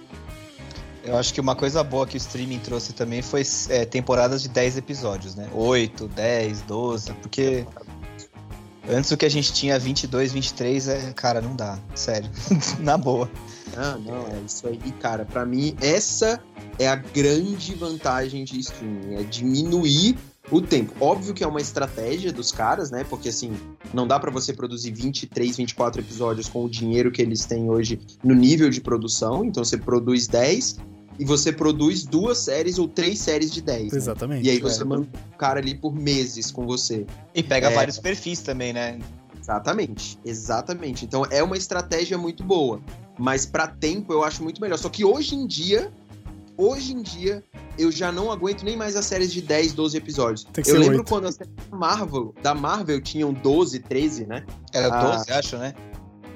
Eu acho que uma coisa boa que o streaming trouxe também foi é, temporadas de 10 episódios, né? 8, 10, 12, porque antes o que a gente tinha 22, 23, é, cara, não dá, sério. <laughs> Na boa. Ah, não, é isso aí, cara. Para mim, essa é a grande vantagem de streaming, é diminuir o tempo. Óbvio que é uma estratégia dos caras, né? Porque assim, não dá para você produzir 23, 24 episódios com o dinheiro que eles têm hoje no nível de produção. Então você produz 10 e você produz duas séries ou três séries de 10. Né? Exatamente. E aí você é. manda o cara ali por meses com você. E pega é... vários perfis também, né? Exatamente, exatamente. Então é uma estratégia muito boa. Mas para tempo eu acho muito melhor. Só que hoje em dia hoje em dia, eu já não aguento nem mais as séries de 10, 12 episódios. eu lembro 8. quando as séries da Marvel, da Marvel tinham 12, 13, né? Era 12, ah, acho, né?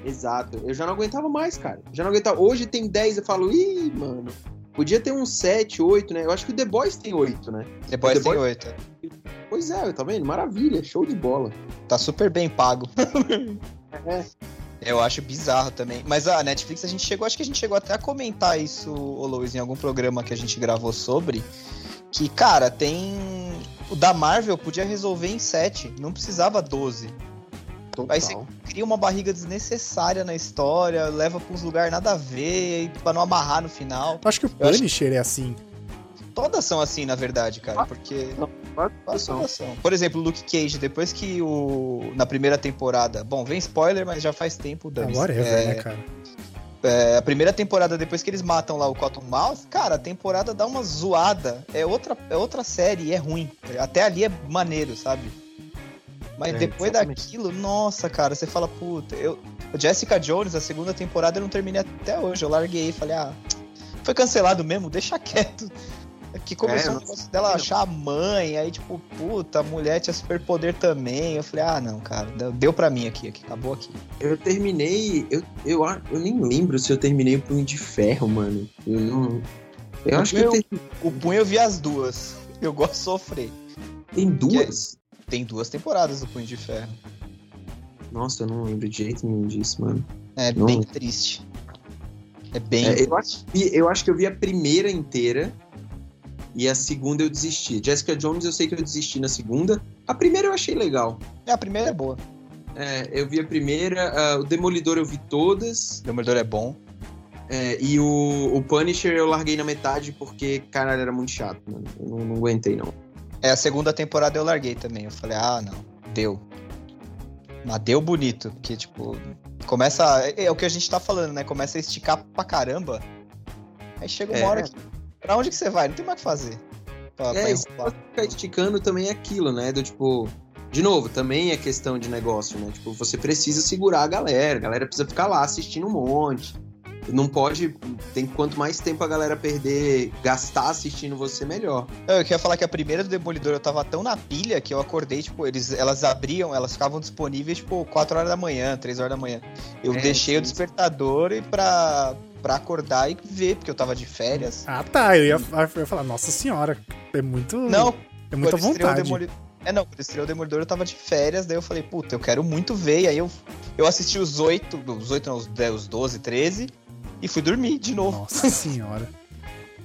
Exato. Eu já não aguentava mais, cara. Já não aguentava. Hoje tem 10, eu falo, ih, mano. Podia ter uns 7, 8, né? Eu acho que o The Boys tem 8, né? The Boys, The Boys tem 8. Pois é, tá vendo? Maravilha, show de bola. Tá super bem pago. <laughs> é. Eu acho bizarro também. Mas a Netflix, a gente chegou, acho que a gente chegou até a comentar isso, ô Luiz, em algum programa que a gente gravou sobre. Que, cara, tem. O da Marvel podia resolver em 7, não precisava 12. Total. Aí você cria uma barriga desnecessária na história, leva pra uns lugares nada a ver, pra não amarrar no final. Eu acho que o Punisher que... é assim. Todas são assim, na verdade, cara, porque. São. Por exemplo, Luke Cage, depois que o. Na primeira temporada. Bom, vem spoiler, mas já faz tempo. Agora é, né, cara? É, a primeira temporada, depois que eles matam lá o Cottonmouth, cara, a temporada dá uma zoada. É outra, é outra série e é ruim. Até ali é maneiro, sabe? Mas é, depois exatamente. daquilo, nossa, cara, você fala, puta, eu. Jessica Jones, a segunda temporada, eu não terminei até hoje. Eu larguei e falei, ah, foi cancelado mesmo, deixa quieto. Que começou é, o negócio dela achar a mãe, aí tipo, puta, a mulher tinha superpoder também. Eu falei, ah, não, cara, deu pra mim aqui, aqui acabou aqui. Eu terminei, eu, eu, eu nem lembro se eu terminei o Punho de Ferro, mano. Eu não... Eu o acho que eu ter... O Punho eu vi as duas. Eu gosto de sofrer. Tem duas? Tem duas temporadas do Punho de Ferro. Nossa, eu não lembro de jeito nenhum disso, mano. É não. bem triste. É bem. É, eu, acho, eu acho que eu vi a primeira inteira. E a segunda eu desisti. Jessica Jones eu sei que eu desisti na segunda. A primeira eu achei legal. É, a primeira é boa. É, eu vi a primeira. Uh, o Demolidor eu vi todas. O Demolidor é bom. É, e o, o Punisher eu larguei na metade porque, caralho, era muito chato, mano. Eu não, não aguentei, não. É, a segunda temporada eu larguei também. Eu falei, ah, não, deu. Mas deu bonito, porque, tipo, começa. É, é, o que a gente tá falando, né? Começa a esticar pra caramba. Aí chega uma é. hora que Pra onde que você vai? Não tem mais o que fazer. Pra, é, pra se ficar esticando também é aquilo, né? Do tipo. De novo, também é questão de negócio, né? Tipo, você precisa segurar a galera, a galera precisa ficar lá assistindo um monte. Não pode. Tem quanto mais tempo a galera perder, gastar assistindo você, melhor. Eu queria falar que a primeira do Demolidor eu tava tão na pilha que eu acordei, tipo, eles, elas abriam, elas ficavam disponíveis, tipo, 4 horas da manhã, 3 horas da manhã. Eu é, deixei sim. o despertador e pra, pra acordar e ver, porque eu tava de férias. Ah, tá. Eu ia, eu ia falar, nossa senhora, é muito. Não, é muita vontade. É, não, quando estreou o Demolidor eu tava de férias, daí eu falei, puta, eu quero muito ver. E aí eu, eu assisti os oito, os oito não, os, os 12, 13, e fui dormir de novo. Nossa senhora.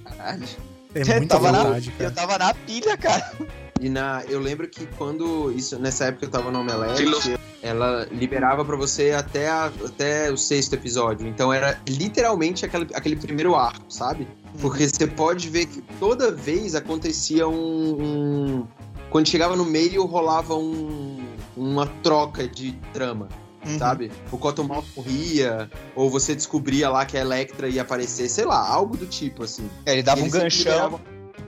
Caralho. É muita vontade, na, cara. Eu tava na pilha, cara. E na, eu lembro que quando. Isso, nessa época eu tava no Omelete, ela liberava para você até, a, até o sexto episódio. Então era literalmente aquele, aquele primeiro arco, sabe? Uhum. Porque você pode ver que toda vez acontecia um, um. quando chegava no meio, rolava um, uma troca de trama. Uhum. Sabe? O Cottonmouth morria, ou você descobria lá que a Electra ia aparecer, sei lá, algo do tipo, assim. É, ele dava um ganchão.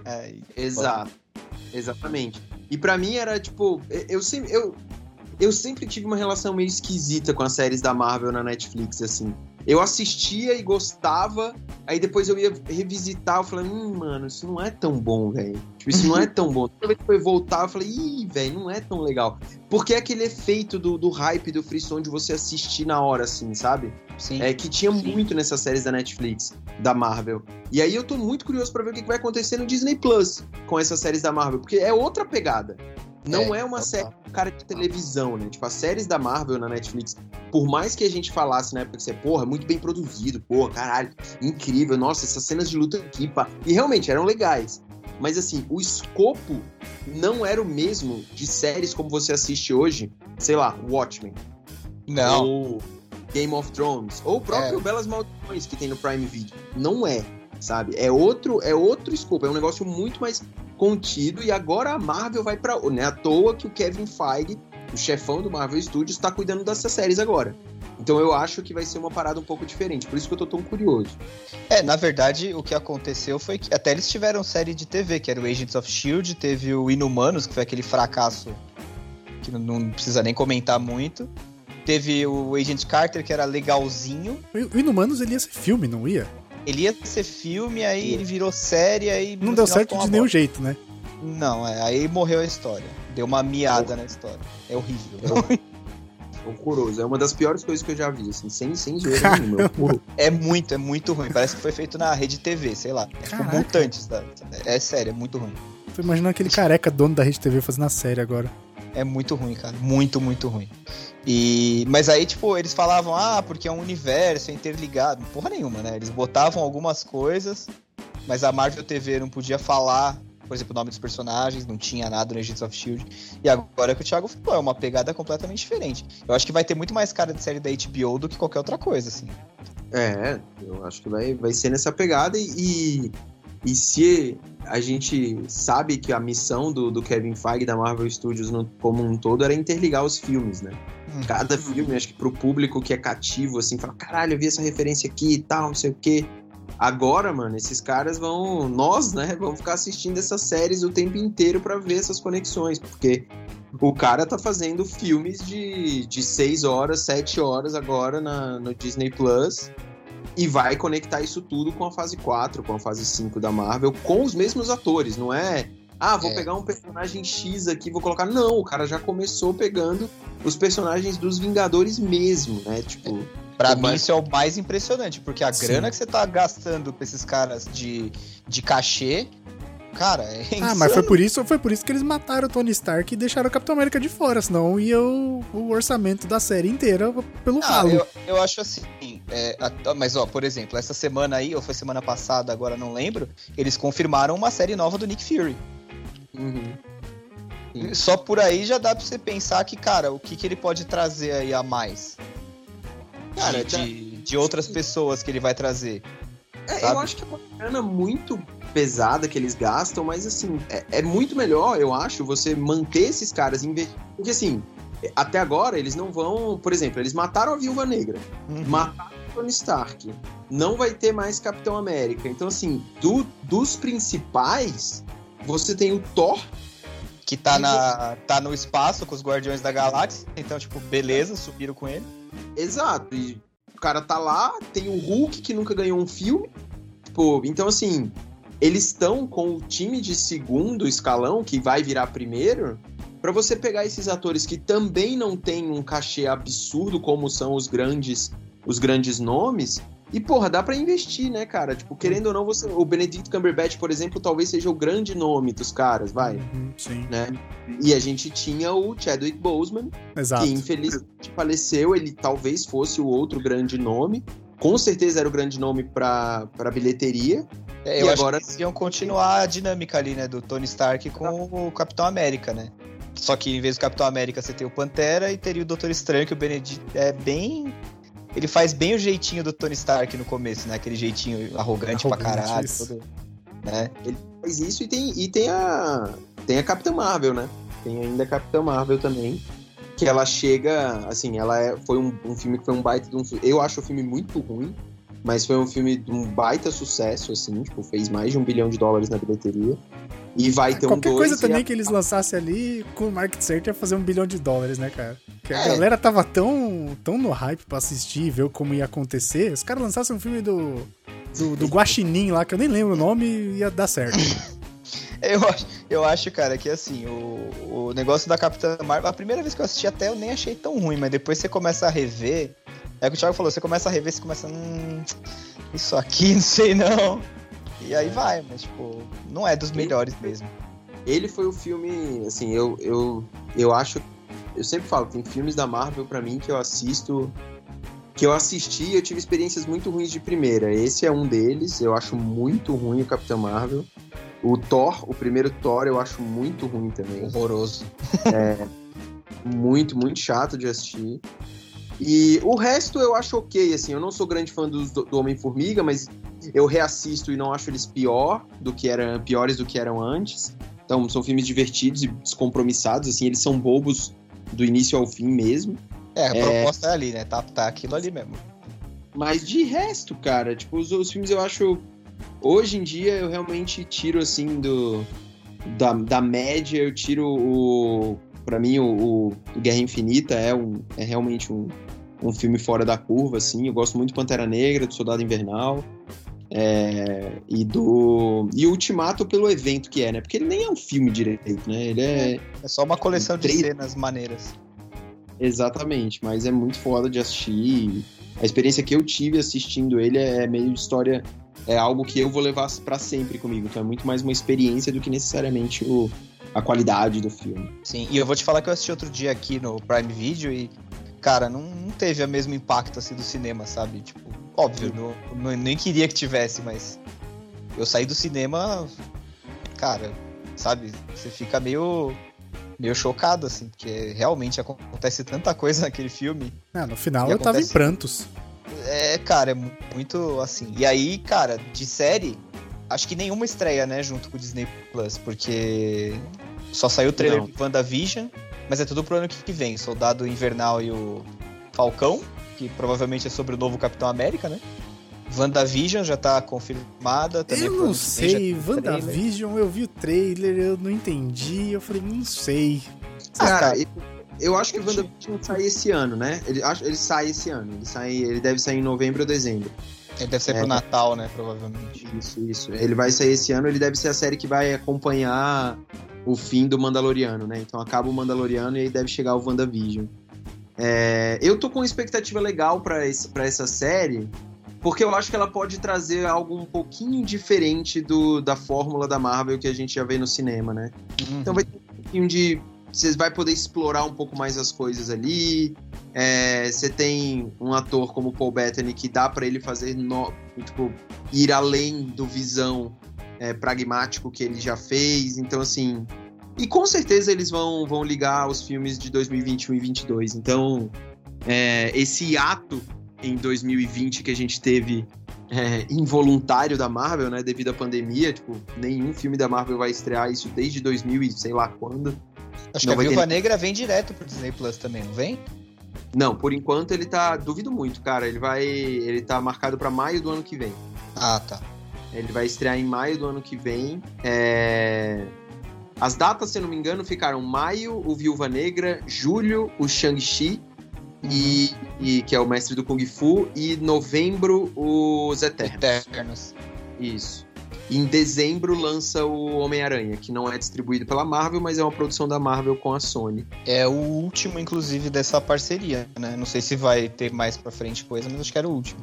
É, Exato. Exatamente. E para mim era tipo, eu sempre, eu, eu sempre tive uma relação meio esquisita com as séries da Marvel na Netflix, assim. Eu assistia e gostava, aí depois eu ia revisitar, eu falei, hum, mano, isso não é tão bom, velho. Tipo, isso não é tão bom. Toda vez que foi voltar, eu falei, ih, velho, não é tão legal. Porque é aquele efeito do, do hype, do frisson de você assistir na hora, assim, sabe? Sim. É, que tinha Sim. muito nessas séries da Netflix, da Marvel. E aí eu tô muito curioso para ver o que vai acontecer no Disney Plus com essas séries da Marvel, porque é outra pegada. Não É, é, uma série com cara de televisão, né? Tipo, as séries da Marvel na Netflix, por mais que a gente falasse na época que você, porra, muito bem produzido, porra, caralho, incrível, nossa, essas cenas de luta aqui, pá. E realmente eram legais. Mas assim, o escopo não era o mesmo de séries como você assiste hoje, sei lá, Watchmen. Não. Ou Game of Thrones. Ou o próprio É. Belas Maldições que tem no Prime Video. Não é, sabe? É outro, é outro escopo, é um negócio muito mais contido e agora a Marvel vai pra. Não é à toa que o Kevin Feige, o chefão do Marvel Studios, tá cuidando dessas séries agora. Então eu acho que vai ser uma parada um pouco diferente, por isso que eu tô tão curioso. É, na verdade, o que aconteceu foi que até eles tiveram série de TV, que era o Agents of Shield, teve o Inumanos, que foi aquele fracasso que não, não precisa nem comentar muito. Teve o Agent Carter, que era legalzinho. O Inumanos ele ia ser filme, não ia? Ele ia ser filme, aí ele virou série, aí. Não deu certo de nenhum jeito, né? Não, é, aí morreu a história. Deu uma miada na história. É horrível. Horroroso. É uma das piores coisas que eu já vi, assim, sem, sem nenhuma. <laughs> Horroroso. É muito, é muito ruim. Parece que foi feito na rede TV, sei lá. É tipo mutantes. Tá? É sério, é muito ruim. Tô imaginando aquele careca dono da Rede TV fazendo a série agora. É muito ruim, cara. Muito, muito ruim. E... Mas aí, tipo, eles falavam, ah, porque é um universo, é interligado. Porra nenhuma, né? Eles botavam algumas coisas, mas a Marvel TV não podia falar, por exemplo, o nome dos personagens, não tinha nada no Agents of Shield. E agora que o Thiago falou, é uma pegada completamente diferente. Eu acho que vai ter muito mais cara de série da HBO do que qualquer outra coisa, assim. É, eu acho que vai, vai ser nessa pegada e, e se a gente sabe que a missão do, do Kevin Feige da Marvel Studios no, como um todo era interligar os filmes, né? Cada filme, acho que pro público que é cativo, assim, fala, caralho, eu vi essa referência aqui e tal, não sei o quê. Agora, mano, esses caras vão, nós, né, vamos ficar assistindo essas séries o tempo inteiro pra ver essas conexões, porque o cara tá fazendo filmes de, de 6 horas, 7 horas agora na, no Disney Plus e vai conectar isso tudo com a fase 4, com a fase 5 da Marvel, com os mesmos atores, não é? Ah, vou É. pegar um personagem X aqui, vou colocar. Não, o cara já começou pegando os personagens dos Vingadores mesmo, né? Tipo, Pra Pô, mim, mas- isso é o mais impressionante, porque a Sim. grana que você tá gastando pra esses caras de, de cachê, cara, é Ah, mas foi insano. por isso, foi por isso que eles mataram o Tony Stark e deixaram o Capitão América de fora, senão ia o, o orçamento da série inteira pelo Ah, ralo. eu, eu acho assim, é, a- mas ó, por exemplo, essa semana aí, ou foi semana passada, agora não lembro, eles confirmaram uma série nova do Nick Fury. Uhum. Sim. Só por aí já dá pra você pensar que, cara, o que, que ele pode trazer aí a mais? Cara, de, de, de outras pessoas que ele vai trazer. É, eu acho que é uma grana muito pesada que eles gastam, mas assim, é, é muito melhor, eu acho, você manter esses caras investindo. Porque assim, até agora eles não vão. Por exemplo, eles mataram a Viúva Negra, mataram o Tony Stark. Não vai ter mais Capitão América. Então, assim, do- dos principais, você tem o Thor. Que tá, na, tá no espaço com os Guardiões da Galáxia. Então, tipo, beleza, subiram com ele. Exato. E o cara tá lá, tem o Hulk que nunca ganhou um filme. Tipo, então assim, eles estão com o time de segundo escalão, que vai virar primeiro, pra você pegar esses atores que também não têm um cachê absurdo como são os grandes os grandes nomes. E, porra, dá pra investir, né, cara? Tipo, querendo ou não, você, o Benedict Cumberbatch, por exemplo, talvez seja o grande nome dos caras, vai, Uhum, sim, né? E a gente tinha o Chadwick Boseman, exato. que infelizmente faleceu, ele talvez fosse o outro grande nome. Com certeza era o grande nome pra, pra bilheteria. É, E eu acho agora- que eles iam continuar a dinâmica ali, né? Do Tony Stark com o Capitão América, né? Só que em vez do Capitão América você tem o Pantera e teria o Doutor Estranho, que o Benedict é bem. Ele faz bem o jeitinho do Tony Stark no começo, né? Aquele jeitinho arrogante, pra Arrogante, caralho. isso. Todo, né? Faz isso e tem, e tem a. Tem a Capitã Marvel, né? Tem ainda a Capitã Marvel também. Que ela chega. Assim, ela é, foi um, um filme que foi um baita de um. Eu acho o filme muito ruim. Mas foi um filme de um baita sucesso, assim, tipo, fez mais de um bilhão de dólares na bilheteria. E vai ter um Qualquer coisa também a- que eles lançassem ali com o market certo ia fazer um bilhão de dólares, né, cara? Porque a É. galera tava tão, tão no hype pra assistir e ver como ia acontecer. Os caras lançassem um filme do, do, do Guaxinim lá, que eu nem lembro o nome, ia dar certo. <laughs> Eu acho, eu acho, cara, que assim, o, o negócio da Capitã Marvel, a primeira vez que eu assisti até eu nem achei tão ruim, mas depois você começa a rever. É o que o Thiago falou, você começa a rever, você começa. Hum, isso aqui, <laughs> não sei não. E aí vai, mas tipo, não é dos melhores mesmo. ele foi o filme, assim, eu, eu, eu acho, eu sempre falo, tem filmes da Marvel para mim que eu assisto, que eu assisti e eu tive experiências muito ruins de primeira. Esse é um deles, eu acho muito ruim o Capitão Marvel. O Thor, o primeiro Thor, eu acho muito ruim também. Horroroso. É, muito, muito chato de assistir. E o resto eu acho ok, assim, eu não sou grande fã do, do Homem-Formiga, mas eu reassisto e não acho eles pior do que eram, piores do que eram antes. Então, são filmes divertidos e descompromissados, assim, eles são bobos do início ao fim mesmo. É, a proposta é, é ali, né? Tá, tá aquilo ali mesmo. Mas de resto, cara, tipo, os, os filmes eu acho. Hoje em dia eu realmente tiro assim do. Da, da média, eu tiro o. Pra mim, o, o Guerra Infinita é, um, é realmente um, um filme fora da curva, assim. Eu gosto muito do Pantera Negra, do Soldado Invernal. É, e do. E o Ultimato pelo evento que é, né? Porque ele nem é um filme direito, né? Ele é. É só uma coleção de cenas maneiras. Exatamente, mas é muito foda de assistir. A experiência que eu tive assistindo ele é meio de história. É algo que eu vou levar para sempre comigo. Então é muito mais uma experiência do que necessariamente o, a qualidade do filme. Sim, e eu vou te falar que eu assisti outro dia aqui no Prime Video e, cara, não, não teve o mesmo impacto assim do cinema, sabe? Tipo, óbvio, não, não, nem queria que tivesse, mas eu saí do cinema, cara, sabe? Você fica meio meio chocado, assim, porque realmente acontece tanta coisa <laughs> naquele filme. É, no final eu acontece... tava em prantos. É, cara, é muito assim. E aí, cara, de série, acho que nenhuma estreia, né, junto com o Disney Plus, porque só saiu o trailer Não. de WandaVision, mas é tudo pro ano que vem. Soldado Invernal e o Falcão, que provavelmente é sobre o novo Capitão América, né? WandaVision já tá confirmada também. Eu não sei, WandaVision, eu vi o trailer, eu não entendi, eu falei, não sei. Cara, eu acho que o WandaVision sai esse ano, né? Ele, ele sai esse ano, ele, sai, ele deve sair em novembro ou dezembro. Ele deve ser é, pro Natal, né, provavelmente. Isso, isso. Ele vai sair esse ano, ele deve ser a série que vai acompanhar o fim do Mandaloriano, né? Então acaba o Mandaloriano e aí deve chegar o WandaVision. É, eu tô com uma expectativa legal para essa série, porque eu acho que ela pode trazer algo um pouquinho diferente do, da fórmula da Marvel que a gente já vê no cinema, né? Uhum. Então vai ter um pouquinho de. Você vai poder explorar um pouco mais as coisas ali. É, você tem um ator como Paul Bettany que dá para ele fazer no, tipo, ir além do visão é, pragmático que ele já fez. Então, assim. E com certeza eles vão, vão ligar os filmes de 2021 e 2022. Então, é, esse ato em 2020 que a gente teve é, involuntário da Marvel, né? Devido à pandemia. Tipo, nenhum filme da Marvel vai estrear isso desde 2000 e sei lá quando. Acho não que a Viúva ter... Negra vem direto pro Disney Plus também, não vem? Não, por enquanto ele tá. Duvido muito, cara. Ele vai. Ele tá marcado para maio do ano que vem. Ah, tá. Ele vai estrear em maio do ano que vem. É... As datas, se eu não me engano, ficaram maio, o Viúva Negra, julho, o Shang-Chi e, e, que é o mestre do Kung Fu, e novembro os Eternos. Eternos. Isso. E em dezembro lança o Homem-Aranha, que não é distribuído pela Marvel, mas é uma produção da Marvel com a Sony. É o último, inclusive, dessa parceria, né? Não sei se vai ter mais pra frente coisa, mas acho que era o último.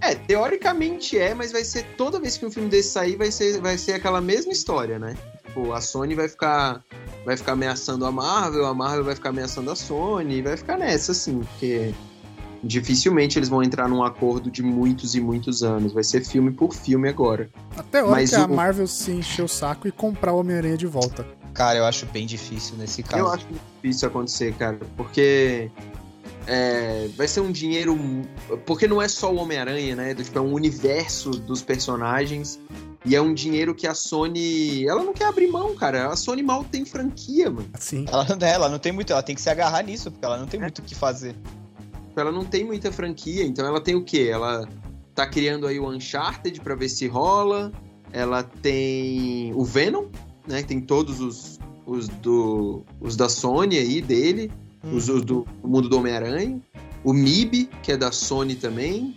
É, teoricamente é, mas vai ser toda vez que um filme desse sair, vai ser, vai ser aquela mesma história, né? Tipo, a Sony vai ficar vai ficar ameaçando a Marvel, a Marvel vai ficar ameaçando a Sony, vai ficar nessa, assim, porque dificilmente eles vão entrar num acordo de muitos e muitos anos. Vai ser filme por filme agora. Até hora Mas que o... a Marvel se encher o saco e comprar o Homem-Aranha de volta. Cara, eu acho bem difícil nesse caso. Eu acho difícil acontecer, cara, porque é, vai ser um dinheiro. Porque não é só o Homem-Aranha, né? Tipo, é um universo dos personagens. E é um dinheiro que a Sony. Ela não quer abrir mão, cara. A Sony mal tem franquia, mano. Sim. Ela, né, ela não tem muito. Ela tem que se agarrar nisso, porque ela não tem é. muito o que fazer. Ela não tem muita franquia, então ela tem o quê? Ela tá criando aí o Uncharted pra ver se rola. Ela tem o Venom, né? Que tem todos os, os, do, os da Sony aí dele. Hum. Os, os do mundo do Homem-Aranha. O MIB, que é da Sony também.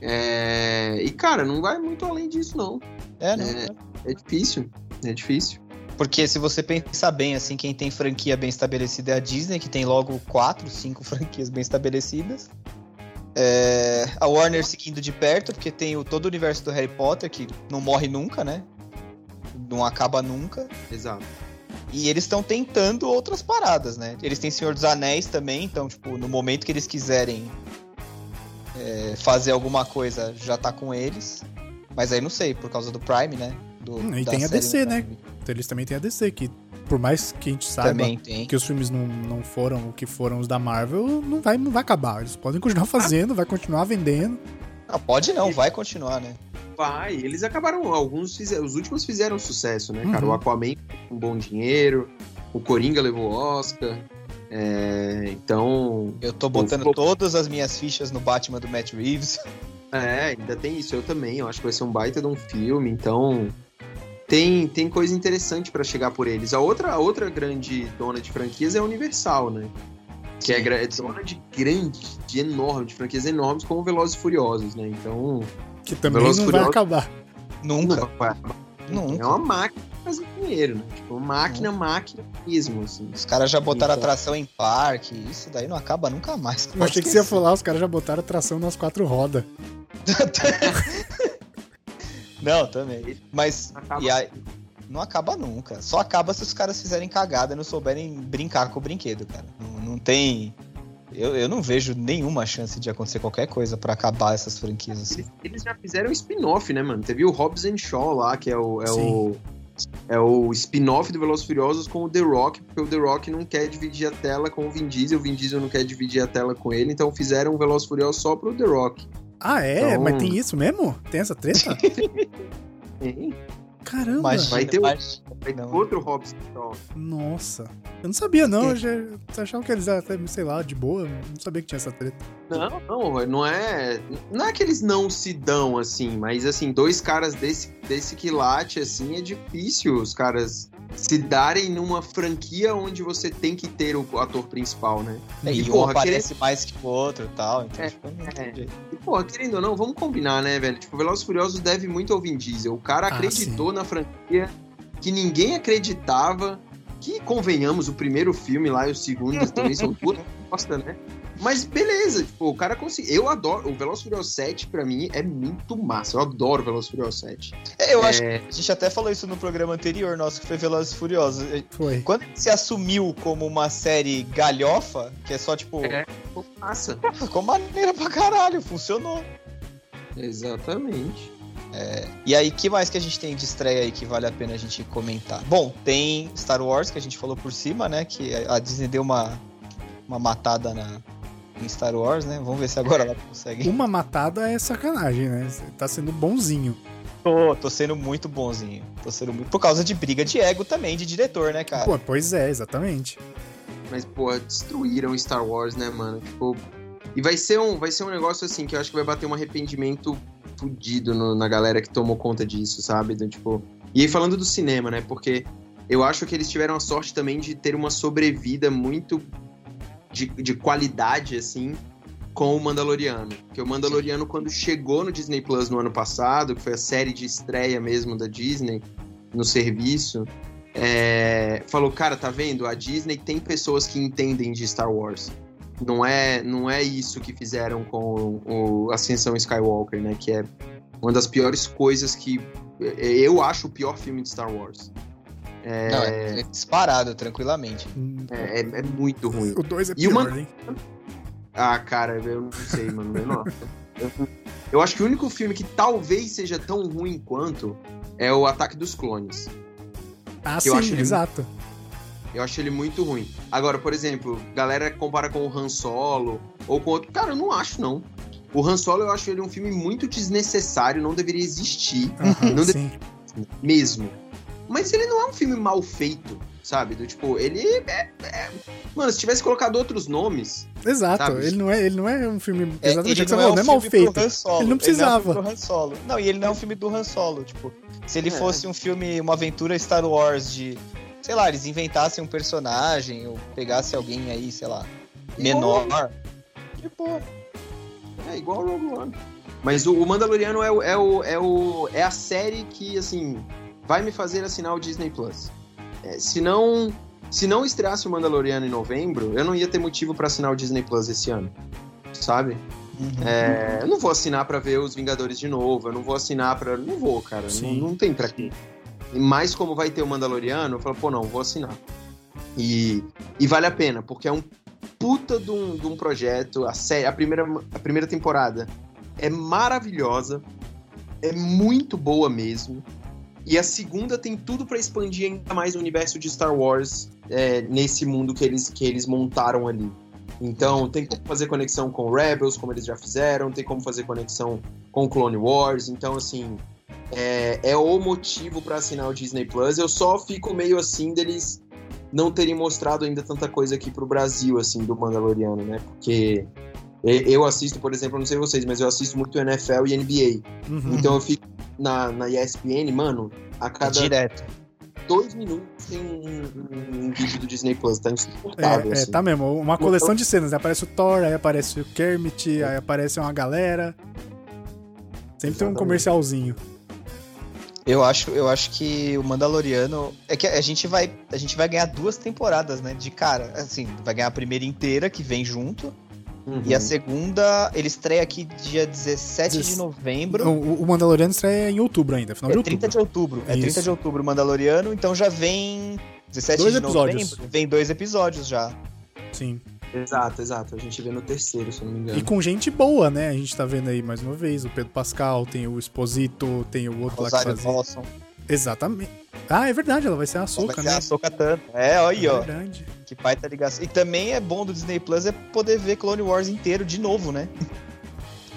É... E, cara, não vai muito além disso, não. É, não. É, é difícil. É difícil. Porque se você pensar bem, assim, quem tem franquia bem estabelecida é a Disney, que tem logo quatro, cinco <laughs> franquias bem estabelecidas. É, a Warner seguindo de perto, porque tem o, todo o universo do Harry Potter, que não morre nunca, né? Não acaba nunca. Exato. E eles estão tentando outras paradas, né? Eles têm Senhor dos Anéis também, então, tipo, no momento que eles quiserem é, fazer alguma coisa, já tá com eles. Mas aí não sei, por causa do Prime, né? Do, Hum, e tem a DC, né? Então eles também têm a DC, que por mais que a gente saiba que os filmes não, não foram o que foram os da Marvel, não vai, não vai acabar. Eles podem continuar <laughs> fazendo, vai continuar vendendo. Ah, pode não, vai continuar, né? Vai, eles acabaram, alguns fizeram, os últimos fizeram sucesso, né, cara? Uhum. O Aquaman com bom dinheiro, o Coringa levou Oscar, é, então, Eu tô botando pô. todas as minhas fichas no Batman do Matt Reeves. é, ainda tem isso, eu também, eu acho que vai ser um baita de um filme, então tem, tem coisa interessante pra chegar por eles. A outra, a outra grande dona de franquias é a Universal, né? Que é, é dona de grande, de enorme, de franquias enormes como Velozes e Furiosos, né? Então, Que também Velozes não e vai acabar. Nunca. não vai acabar. É Nunca. uma máquina fazer dinheiro, né? Tipo, máquina, máquina mesmo, assim. Os caras já botaram Então. atração em parque. Isso daí não acaba nunca mais. Eu achei que você ia falar, os caras já botaram tração nas quatro rodas. <laughs> não, também. Mas Acaba e aí, não acaba nunca. Só acaba se os caras fizerem cagada e não souberem brincar com o brinquedo, cara. Não, não tem. Eu, eu não vejo nenhuma chance de acontecer qualquer coisa pra acabar essas franquias assim. Eles, eles já fizeram spin-off, né, mano? Teve o Hobbs and Shaw lá, que é o. É Sim. o, é o spin-off do Velozes e Furiosos com o The Rock, porque o The Rock não quer dividir a tela com o Vin Diesel, o Vin Diesel não quer dividir a tela com ele, então fizeram o Velozes e Furiosos só pro The Rock. Ah, é? Então- Mas tem isso mesmo? Tem essa treta? <laughs> Tem. Caramba! Imagina, vai ter não. outro Hobbs Shaw. Nossa. Eu não sabia, não. Eu já achava que eles eram até, sei lá, de boa. Eu Não sabia que tinha essa treta. Não, não, não é. Não é que eles não se dão, assim, mas assim, dois caras desse, desse quilate, assim, é difícil os caras se darem numa franquia onde você tem que ter o ator principal, né? É, E, E, um porra, aparece mais que o outro e tal. Então, É, tipo, não é. E, pô, querendo ou não, vamos combinar, né, velho? Tipo, Velozes e Furiosos deve muito ao Vin Diesel. O cara Ah, acreditou na franquia que ninguém acreditava. Que, convenhamos, o primeiro filme lá e o segundo também são <laughs> duas bosta, né? Mas beleza, tipo, o cara conseguiu. Eu adoro. O Velozes e Furiosos 7, pra mim, é muito massa. Eu adoro o Velozes e Furiosos 7. É, eu acho É, que a gente até falou isso no programa anterior nosso, que foi Velozes e Furiosos. Foi. Quando ele se assumiu como uma série galhofa, que é só tipo, É. massa. ficou maneira pra caralho, funcionou. Exatamente. E aí, que mais que a gente tem de estreia aí que vale a pena a gente comentar? Bom, tem Star Wars, que a gente falou por cima, né? Que a Disney deu uma, uma matada na, em Star Wars, né? Vamos ver se agora ela consegue. <laughs> Uma matada é sacanagem, né? Você tá sendo bonzinho. Tô, tô sendo muito bonzinho. Tô sendo muito. Por causa de briga de ego também, de diretor, né, cara? Pô, pois é, exatamente. Mas, pô, destruíram Star Wars, né, mano? Tipo. E vai ser um, vai ser um negócio assim que eu acho que vai bater um arrependimento fudido no- na galera que tomou conta disso, sabe? Do, tipo. E aí falando do cinema, né? Porque eu acho que eles tiveram a sorte também de ter uma sobrevida muito de, de qualidade, assim, com o Mandaloriano. Porque o Mandaloriano, quando chegou no Disney Plus no ano passado, que foi a série de estreia mesmo da Disney no serviço, é, falou, cara, tá vendo? A Disney tem pessoas que entendem de Star Wars. Não é, não é isso que fizeram com o Ascensão Skywalker, né? Que é uma das piores coisas que eu acho o pior filme de Star Wars. É, Não, é, é disparado, tranquilamente. é, é- é muito ruim. O 2 é E pior, Man- hein? Ah, cara, eu não sei, mano. Eu, não- eu- eu acho que o único filme que talvez seja tão ruim quanto é o Ataque dos Clones. Ah, que eu acho sim, ele exato. Eu acho ele muito ruim. Agora, por exemplo, galera compara com o Han Solo ou com outro. Cara, eu não acho, não. O Han Solo eu acho ele um filme muito desnecessário, não deveria existir Aham, Não de- sim. mesmo. Mas ele não é um filme mal feito, sabe? Do tipo, ele é. é- Mano, se tivesse colocado outros nomes. Exato. Sabe? Ele não, é, ele não é um filme. É, Exatamente ele não falou, é, não é um mal filme feito. Ele não precisava. Ele não, é um Han Solo. não, e ele não é um filme do Han Solo. Tipo, se ele É. fosse um filme, uma aventura Star Wars de. Sei lá, eles inventassem um personagem ou pegassem alguém aí, sei lá, menor. Tipo, É igual o Rogue One. Mas o, o Mandaloriano é, o, é, o, é, o, é a série que, assim, vai me fazer assinar o Disney Plus. É, se não. Se não estreasse o Mandaloriano em novembro, eu não ia ter motivo pra assinar o Disney Plus esse ano. Sabe? uhum. É, eu não vou assinar pra ver os Vingadores de novo, eu não vou assinar pra. Não vou, cara. Não, não tem pra quê. Mas como vai ter o Mandaloriano, eu falo, pô, não, vou assinar. E, e vale a pena, porque é um puta de um, de um projeto. A, série, a, primeira, a primeira temporada é maravilhosa, é muito boa mesmo. E a segunda tem tudo para expandir ainda mais o universo de Star Wars é, nesse mundo que eles, que eles montaram ali. Então, tem como fazer conexão com Rebels, como eles já fizeram, tem como fazer conexão com Clone Wars. Então, assim, é, é o motivo para assinar o Disney Plus. Eu só fico meio assim deles não terem mostrado ainda tanta coisa aqui pro Brasil, assim, do Mandaloriano, né? Porque eu assisto, por exemplo, não sei vocês, mas eu assisto muito NFL e NBA. Uhum. Então eu fico na, na ESPN, mano, a cada. Direto. Dois minutos tem um, um, um vídeo do Disney Plus, tá insuportável. É, é assim. tá mesmo. Uma coleção de cenas. Né? Aparece o Thor, aí aparece o Kermit, aí aparece uma galera. Sempre Exatamente. tem um comercialzinho. Eu acho, eu acho que o Mandaloriano é que a gente vai, a gente vai ganhar duas temporadas, né, de cara. Assim, vai ganhar a primeira inteira que vem junto. Uhum. E a segunda, ele estreia aqui dia 17 Des... de novembro. O, o, Mandaloriano estreia em outubro ainda, final é de outubro. 30 de outubro. É, é 30 de outubro o Mandaloriano, então já vem 17 dois de episódios. novembro, vem dois episódios já. Sim. Exato, exato. A gente vê no terceiro, se eu não me engano. E com gente boa, né? A gente tá vendo aí mais uma vez o Pedro Pascal, tem o Exposito, tem o outro Rosário lá que fazia. Dawson. Exatamente. Ah, é verdade, ela vai ser a Soca, né? a Soca tanto. É, olha aí, é ó. Verdade. Que pai tá ligação. E também é bom do Disney Plus é poder ver Clone Wars inteiro de novo, né?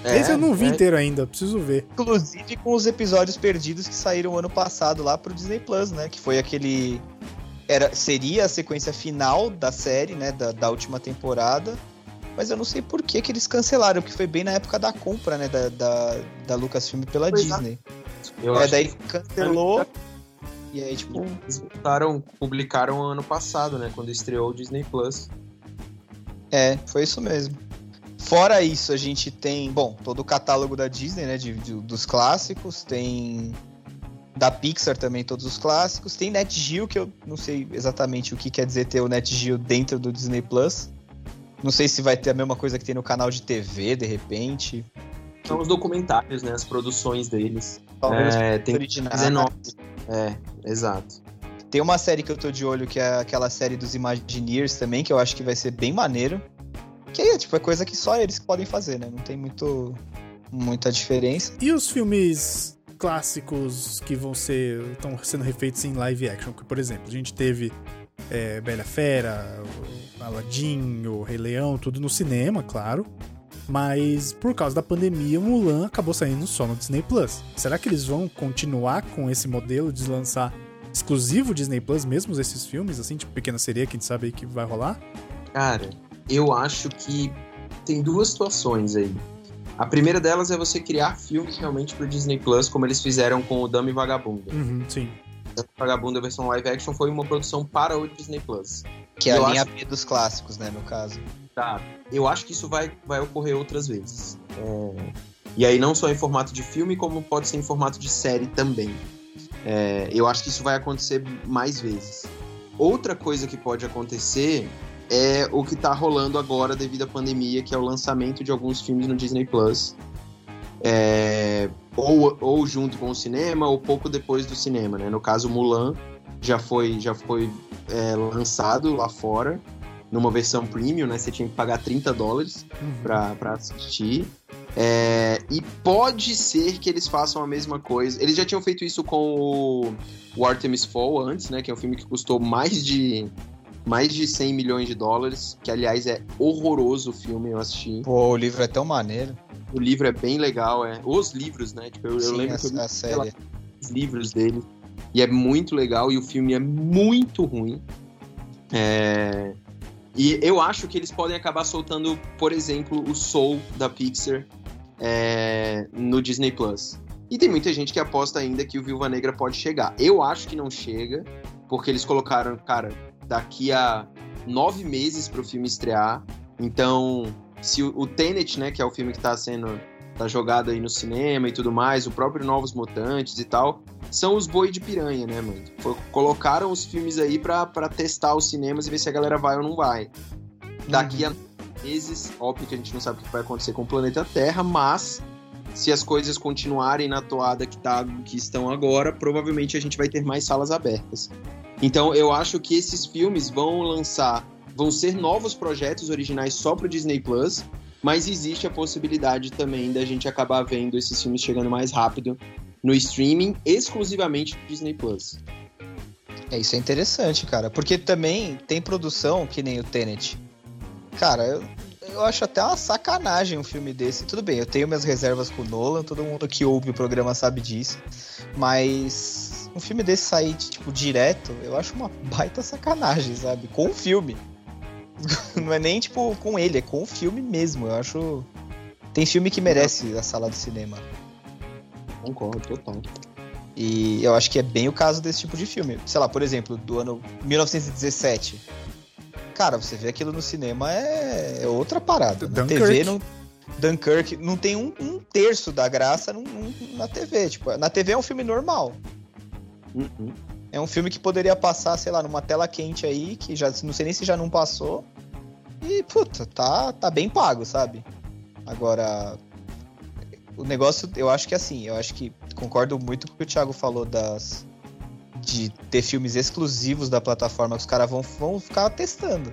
É, <laughs> Esse eu não vi é. inteiro ainda, preciso ver. Inclusive com os episódios perdidos que saíram ano passado lá pro Disney Plus, né? Que foi aquele era, seria a sequência final da série, né, da, da última temporada. Mas eu não sei por que, que eles cancelaram, porque foi bem na época da compra, né, da, da, da Lucasfilm pela pois é. Disney. Eu é, daí cancelou. E aí, tipo. Eles voltaram, publicaram ano passado, né? Quando estreou o Disney Plus. É, foi isso mesmo. Fora isso, a gente tem, bom, todo o catálogo da Disney, né? De, de, dos clássicos, tem da Pixar também, todos os clássicos. Tem Net Geo, que eu não sei exatamente o que quer dizer ter o Net Geo dentro do Disney Plus. Não sei se vai ter a mesma coisa que tem no canal de TV, de repente. São os documentários, né? As produções deles. Talvez é, tem originais. É, exato. Tem uma série que eu tô de olho, que é aquela série dos Imagineers também, que eu acho que vai ser bem maneiro. Que é, tipo, é coisa que só eles podem fazer, né? Não tem muito, muita diferença. E os filmes clássicos que vão ser estão sendo refeitos em live action. Por exemplo, a gente teve é, Bela Fera, Aladdin, o Rei Leão, tudo no cinema, claro. Mas por causa da pandemia, Mulan acabou saindo só no Disney Plus. Será que eles vão continuar com esse modelo de lançar exclusivo Disney Plus, mesmo esses filmes, assim, tipo Pequena Sereia, que a gente sabe aí que vai rolar? Cara, eu acho que tem duas situações aí. A primeira delas é você criar filmes realmente pro Disney Plus, como eles fizeram com o Dama e Vagabunda. Uhum, sim. E Vagabunda versão live action foi uma produção para o Disney Plus. Que é a linha acho... B dos clássicos, né, no caso. Tá. Eu acho que isso vai, vai ocorrer outras vezes. É... E aí não só em formato de filme, como pode ser em formato de série também. É... Eu acho que isso vai acontecer mais vezes. Outra coisa que pode acontecer é o que tá rolando agora devido à pandemia, que é o lançamento de alguns filmes no Disney Plus. É, ou, ou junto com o cinema, ou pouco depois do cinema, né? No caso, Mulan já foi, já foi é, lançado lá fora, numa versão premium, né? Você tinha que pagar 30 dólares uhum. pra, pra assistir. É, e pode ser que eles façam a mesma coisa. Eles já tinham feito isso com o, o Artemis Fall antes, né? Que é um filme que custou mais de mais de 100 milhões de dólares, que aliás é horroroso o filme, eu assisti. Pô, o livro é tão maneiro. O livro é bem legal, é. Os livros, né? Tipo, eu, Sim, eu lembro a, que eu li a série. os livros dele. E é muito legal, e o filme é muito ruim. É... E eu acho que eles podem acabar soltando, por exemplo, o Soul da Pixar é... no Disney Plus. E tem muita gente que aposta ainda que o Viúva Negra pode chegar. Eu acho que não chega, porque eles colocaram, cara, daqui a nove meses para o filme estrear. Então, se o, o Tenet, né, que é o filme que está sendo tá jogado aí no cinema e tudo mais, o próprio Novos Mutantes e tal, são os boi de piranha, né, mano? Foi, colocaram os filmes aí pra, testar os cinemas e ver se a galera vai ou não vai. Daqui uhum. a meses, óbvio que a gente não sabe o que vai acontecer com o planeta Terra, mas se as coisas continuarem na toada que, tá, que estão agora, provavelmente a gente vai ter mais salas abertas. Então eu acho que esses filmes vão lançar, vão ser novos projetos originais só pro Disney Plus, mas existe a possibilidade também da gente acabar vendo esses filmes chegando mais rápido no streaming, exclusivamente do Disney Plus. É, isso é interessante, cara, porque também tem produção que nem o Tenet. Cara, eu, eu acho até uma sacanagem um filme desse. Tudo bem, eu tenho minhas reservas com o Nolan, todo mundo que ouve o programa sabe disso, mas um filme desse sair, tipo, direto, eu acho uma baita sacanagem, sabe? Com o filme. <laughs> Não é nem, tipo, com ele, é com o filme mesmo. Eu acho. Tem filme que merece a sala de cinema. Concordo, total. E eu acho que é bem o caso desse tipo de filme. Sei lá, por exemplo, do ano 1917. Cara, você vê aquilo no cinema é, é outra parada. Na Dunkirk. TV não. Dunkirk não tem um, um terço da graça num- num- na TV. Tipo, na TV é um filme normal. Uhum. É um filme que poderia passar, sei lá, numa tela quente aí, que já não sei nem se já não passou. E, puta, tá, tá bem pago, sabe? Agora, o negócio, eu acho que assim, eu acho que concordo muito com o que o Thiago falou das de ter filmes exclusivos da plataforma que os caras vão, vão ficar testando.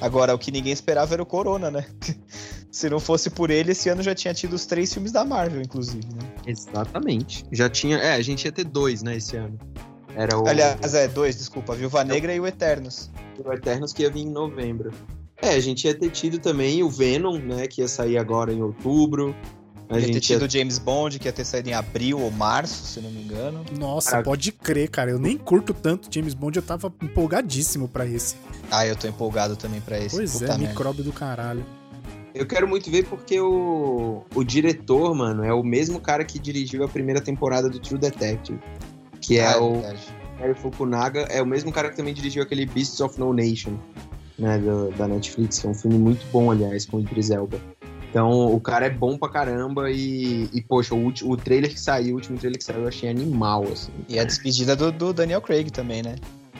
Agora, o que ninguém esperava era o Corona, né? <laughs> Se não fosse por ele, esse ano já tinha tido os três filmes da Marvel, inclusive, né? Exatamente. Já tinha. É, a gente ia ter dois, né, esse ano. Era o, Aliás, é, dois, desculpa, a Viúva Negra e o Eternos. o Eternos que ia vir em novembro. É, a gente ia ter tido também o Venom, né, que ia sair agora em outubro. A ia ter gente tido ia... o James Bond, que ia ter saído em abril ou março, se não me engano. Nossa, Caraca. pode crer, cara. Eu nem curto tanto James Bond, eu tava empolgadíssimo pra esse. Ah, eu tô empolgado também pra esse. Pois Puta é, merda. micróbio do caralho. Eu quero muito ver porque o, o diretor, mano, é o mesmo cara que dirigiu a primeira temporada do True Detective. Que é Ah, o. Harry Fukunaga, é o mesmo cara que também dirigiu aquele Beasts of No Nation, né, do- da Netflix, que é um filme muito bom, aliás, com o Idris Elba. Então, o cara é bom pra caramba e, e poxa, o, ulti- o trailer que saiu, o último trailer que saiu, eu achei animal, assim. E a despedida do, do Daniel Craig também, né?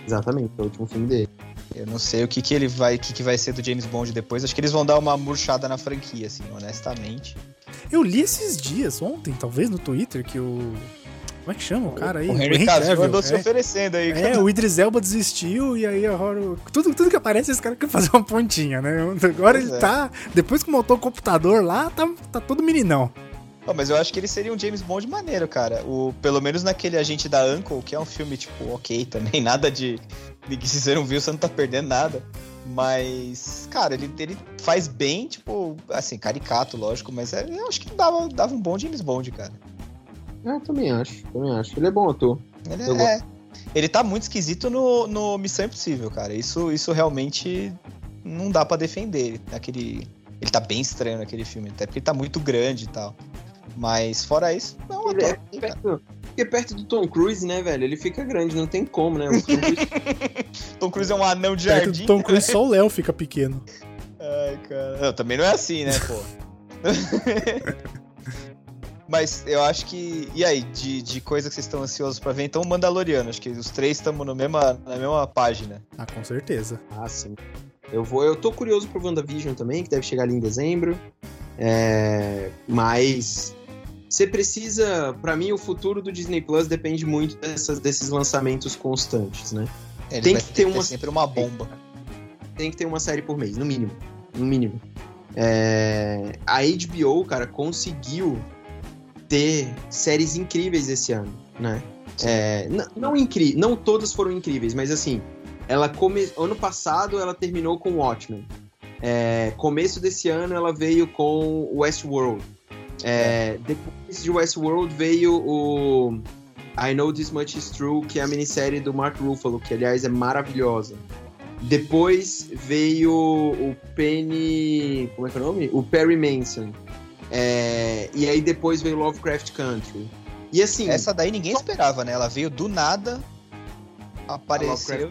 Exatamente, é o último filme dele. Eu não sei o que, que ele vai, o que, que vai ser do James Bond depois. Acho que eles vão dar uma murchada na franquia, assim, honestamente. Eu li esses dias, ontem, talvez, no Twitter, que o. Como é que chama o cara aí? o Henry Cavill andou se é. oferecendo aí. É, o Idris Elba desistiu e aí agora. Tudo, tudo que aparece, esse cara quer fazer uma pontinha, né? Agora Pois ele é. tá. Depois que montou o computador lá, tá, tá todo meninão. Não, mas eu acho que ele seria um James Bond maneiro, cara. O, pelo menos naquele Agente da Uncle, que é um filme, tipo, ok também. <laughs> Nada de. de que se você não viu, você não tá perdendo nada. Mas, cara, ele, ele faz bem, tipo, assim, caricato, lógico, mas é- eu acho que dava, dava um bom James Bond, cara. É, eu também acho, também acho. Ele é bom ator. Ele Eu é. Ele tá muito esquisito no, no Missão Impossível, cara. Isso, isso realmente não dá pra defender. Aquele, ele tá bem estranho naquele filme, até porque ele tá muito grande e tal. Mas fora isso, não, Ele é ator. perto, porque perto do Tom Cruise, né, velho? Ele fica grande, não tem como, né? O Tom Cruise <laughs> Tom Cruise é um anão de Perto jardim. do Tom Cruise, só o Léo fica pequeno. Ai, cara. Não, também não é assim, né, pô? <laughs> Mas eu acho que. E aí, de, de coisa que vocês estão ansiosos pra ver? Então, o Mandaloriano. Acho que os três estamos na mesma, na mesma página. Ah, com certeza. Ah, sim. Eu vou, eu tô curioso pro WandaVision também, que deve chegar ali em dezembro. É, mas você precisa, Pra mim, o futuro do Disney Plus depende muito dessas, desses lançamentos constantes, né? Ele Tem que ter uma- sempre uma bomba. Tem que ter uma série por mês, no mínimo, no mínimo. É, a HBO, cara, conseguiu ter séries incríveis esse ano, né? É, não incri não todas foram incríveis, mas assim, ela come... ano passado ela terminou com Watchmen. É, começo desse ano ela veio com Westworld. É, depois de Westworld veio o I Know This Much Is True, que é a minissérie do Mark Ruffalo, que aliás é maravilhosa. Depois veio o Penny. Como é que é o nome? O Perry Manson. É, e aí depois veio Lovecraft Country. E assim. Essa daí ninguém esperava, né? Ela veio do nada, apareceu.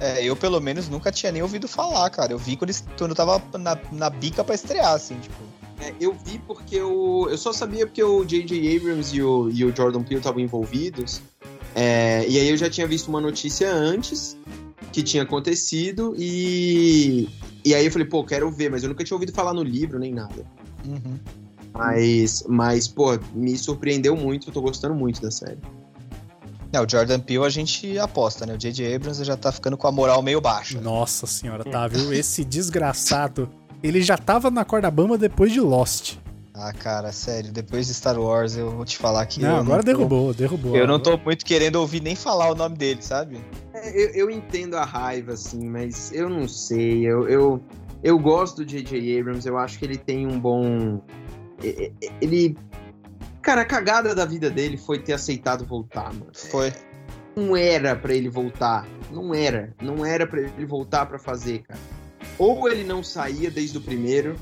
É, eu pelo menos nunca tinha nem ouvido falar, cara. Eu vi quando, quando eu tava na, na bica pra estrear, assim, tipo. É, eu vi porque eu, eu só sabia porque o J.J. Abrams e o, e o Jordan Peele estavam envolvidos. É, e aí eu já tinha visto uma notícia antes que tinha acontecido e. E aí eu falei, pô, quero ver, mas eu nunca tinha ouvido falar no livro nem nada. Uhum. Mas, mas, pô, me surpreendeu muito, eu tô gostando muito da série. É, o Jordan Peele a gente aposta, né? O J.J. Abrams já tá ficando com a moral meio baixa. Nossa senhora, tá, viu? Esse desgraçado, ele já tava na corda bamba depois de Lost. Ah, cara, sério, depois de Star Wars eu vou te falar que. Não, agora não tô- derrubou, derrubou. Eu não tô muito querendo ouvir nem falar o nome dele, sabe? É, eu, eu entendo a raiva, assim, mas eu não sei. Eu, eu, eu gosto do J.J. Abrams, eu acho que ele tem um bom. Ele. Cara, a cagada da vida dele foi ter aceitado voltar, mano. Foi. Não era pra ele voltar. Não era. Não era pra ele voltar pra fazer, cara. Ou ele não saía desde o primeiro,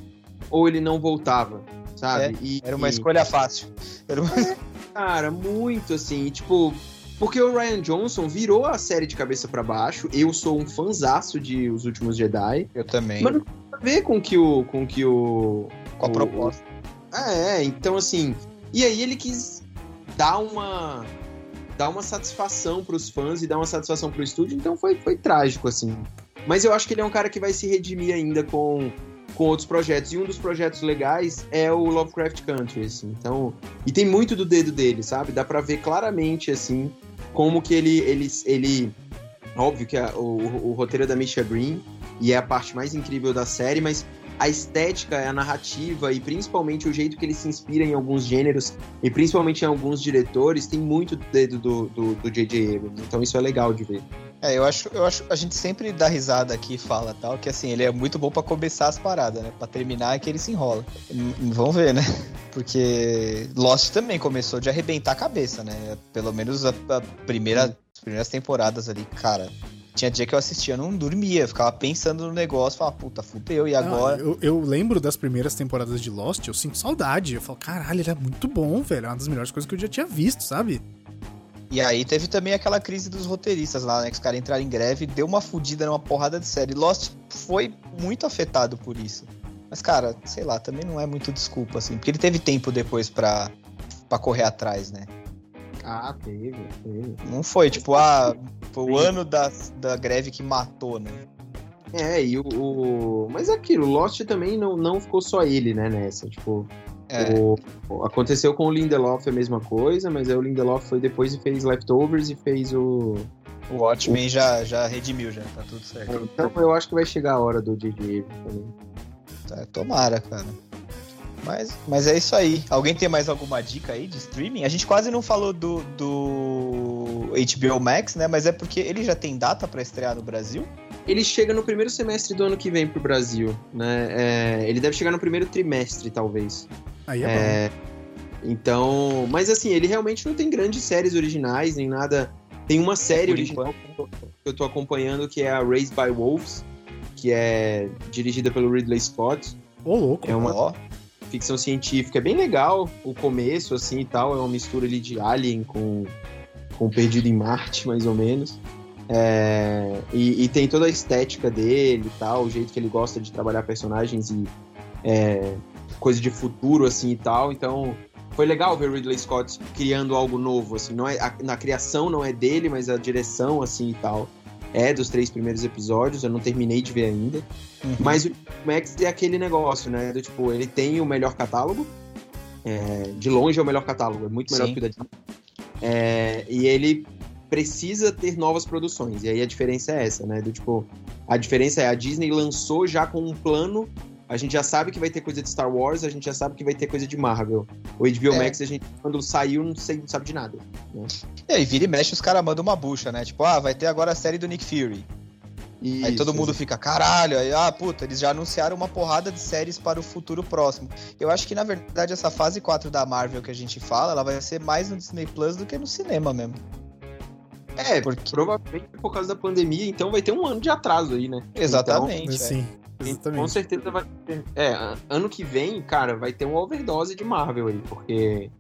ou ele não voltava, sabe? E- Era uma e- escolha fácil. Era uma... <laughs> Cara, muito assim, tipo. Porque o Ryan Johnson virou a série de cabeça pra baixo. Eu sou um fanzaço de Os Últimos Jedi. Eu também. Mas não tem nada a ver com que o. com que o. com a o- proposta. Ah, é, então assim. E aí ele quis dar uma. dar uma satisfação pros fãs e dar uma satisfação pro estúdio, então foi, foi trágico, assim. Mas eu acho que ele é um cara que vai se redimir ainda com, com outros projetos. E um dos projetos legais é o Lovecraft Country, assim. Então. E tem muito do dedo dele, sabe? Dá pra ver claramente, assim, como que ele. ele, ele óbvio que a- o, o, roteiro é da Misha Green e é a parte mais incrível da série, mas a estética, a narrativa e principalmente o jeito que ele se inspira em alguns gêneros e principalmente em alguns diretores tem muito do dedo do do do J.J. Abrams. Então isso é legal de ver. É, eu acho, eu acho. A gente sempre dá risada aqui e fala tal, que assim, ele é muito bom pra começar as paradas, né? Pra terminar é que ele se enrola. Hum, Vamos ver, né? <laughs> Porque Lost também começou de arrebentar a cabeça, né? Pelo menos a, a primeira, as primeiras temporadas ali, cara. Tinha dia que eu assistia, não dormia, ficava pensando no negócio, falava, puta, fudeu, e Não, agora? eu, eu lembro das primeiras temporadas de Lost, eu sinto saudade. Eu falo, caralho, ele é muito bom, velho. É uma das melhores coisas que eu já tinha visto, sabe? E aí teve também aquela crise dos roteiristas lá, né? Que os caras entraram em greve, deu uma fudida numa porrada de série. Lost foi muito afetado por isso. Mas, cara, sei lá, também não é muito desculpa, assim. Porque ele teve tempo depois pra, pra correr atrás, né? Ah, teve, teve. Não foi, tipo, ah, foi o ano da, da greve que matou, né? É, e o, o- Mas é aquilo, Lost também não, não ficou só ele, né, nessa. Tipo, É, o- o- aconteceu com o Lindelof a mesma coisa, mas aí o Lindelof foi depois e fez Leftovers e fez o. o Watchmen já, já redimiu, já, tá tudo certo. Então eu acho que vai chegar a hora do também. Tá, tomara, cara. Mas, mas é isso aí. Alguém tem mais alguma dica aí de streaming? A gente quase não falou do, do HBO Max, né? Mas é porque ele já tem data pra estrear no Brasil? Ele chega no primeiro semestre do ano que vem pro Brasil, né? É, ele deve chegar no primeiro trimestre, talvez. Aí é. É, então, mas assim, ele realmente não tem grandes séries originais, nem nada. Tem uma série original que eu tô acompanhando que é a Raised by Wolves, que é dirigida pelo Ridley Scott. Ô, louco. É uma Ó, ficção científica, é bem legal o começo, assim e tal. É uma mistura ali de Alien com, com Perdido em Marte, mais ou menos. É, e, e tem toda a estética dele e tal, o jeito que ele gosta de trabalhar personagens e é, coisa de futuro, assim e tal. Então, foi legal ver Ridley Scott criando algo novo, assim. Não é, a, na criação não é dele, mas a direção, assim e tal. É dos três primeiros episódios, eu não terminei de ver ainda. uhum. Mas o Max é aquele negócio, né? Do, tipo, ele tem o melhor catálogo. é, de longe é o melhor catálogo, é muito melhor Sim. que o da Disney. É, e ele precisa ter novas produções. E aí a diferença é essa, né? Do tipo, a diferença é a Disney lançou já com um plano. A gente já sabe que vai ter coisa de Star Wars, a gente já sabe que vai ter coisa de Marvel. O HBO É. Max, a gente, quando saiu, não, sei, não sabe de nada. né? E aí, vira e mexe, os caras mandam uma bucha, né? Tipo, ah, vai ter agora a série do Nick Fury. aí Isso, todo mundo fica, caralho, aí, ah, puta, eles já anunciaram uma porrada de séries para o futuro próximo. Eu acho que, na verdade, essa fase 4 da Marvel que a gente fala, ela vai ser mais no Disney Plus do que no cinema mesmo. É, Porque- provavelmente por causa da pandemia, então vai ter um ano de atraso aí, né? Exatamente. é. Sim, Com exatamente. certeza vai ter. É, ano que vem, cara, vai ter uma overdose de Marvel aí, porque.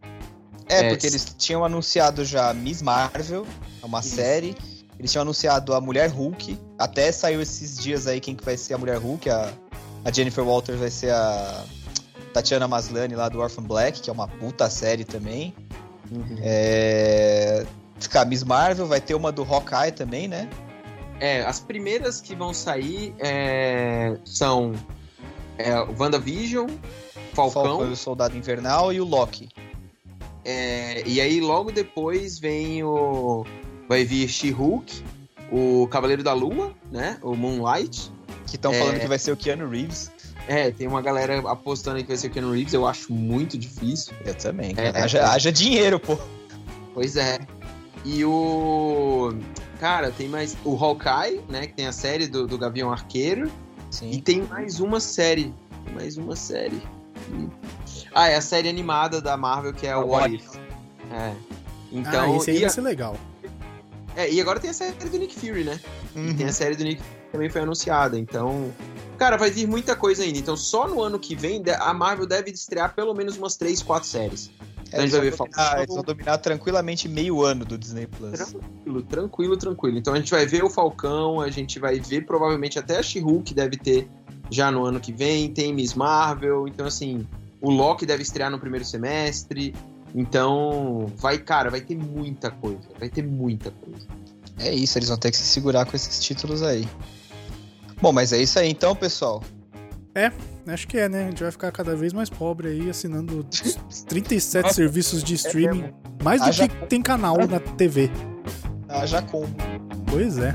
É, É, porque eles tinham anunciado já Miss Marvel, é uma Isso. série. Eles tinham anunciado a Mulher Hulk. Até saiu esses dias aí quem que vai ser a Mulher Hulk. A, a Jennifer Walters vai ser a Tatiana Maslany lá do Orphan Black, que é uma puta série também. É... Ficar Miss Marvel, vai ter uma do Hawkeye também, né? É, as primeiras que vão sair é, são É o WandaVision, Falcão. Falcão o Soldado Invernal e o Loki. É, e aí logo depois vem o. Vai vir She-Hulk, o Cavaleiro da Lua, né? O Moonlight. Que estão É. falando que vai ser o Keanu Reeves. É, tem uma galera apostando que vai ser o Keanu Reeves, eu acho muito difícil. Eu também. É, cara. haja, é. haja dinheiro, pô. Pois é. E o. Cara, tem mais. O Hawkeye, né? Que tem a série do, do Gavião Arqueiro. E Sim. tem mais uma série. Mais uma série. E- Ah, é a série animada da Marvel, que é o What If. É. Então. ah, esse aí e, vai a- ser legal. é, e agora tem a série do Nick Fury, né? Uhum. Tem a série do Nick Fury que também foi anunciada. Então. Cara, vai vir muita coisa ainda. Então, só no ano que vem, a Marvel deve estrear pelo menos umas 3, 4 séries. Então a gente vai ver eles, vão Falcão. dominar, eles vão dominar tranquilamente meio ano do Disney Plus. Tranquilo, tranquilo, tranquilo. Então a gente vai ver o Falcão, a gente vai ver provavelmente até a She-Hulk deve ter já no ano que vem, tem Miss Marvel, então assim, o Loki deve estrear no primeiro semestre. Então, vai, cara, vai ter muita coisa, vai ter muita coisa. É isso, eles vão ter que se segurar com esses títulos aí. Bom, mas é isso aí então, pessoal. Acho que é, né? A gente vai ficar cada vez mais pobre aí, assinando <laughs> 37 Nossa, serviços de streaming. mesmo. mais do Haja- que tem canal na TV. Ah, já como. Pois é.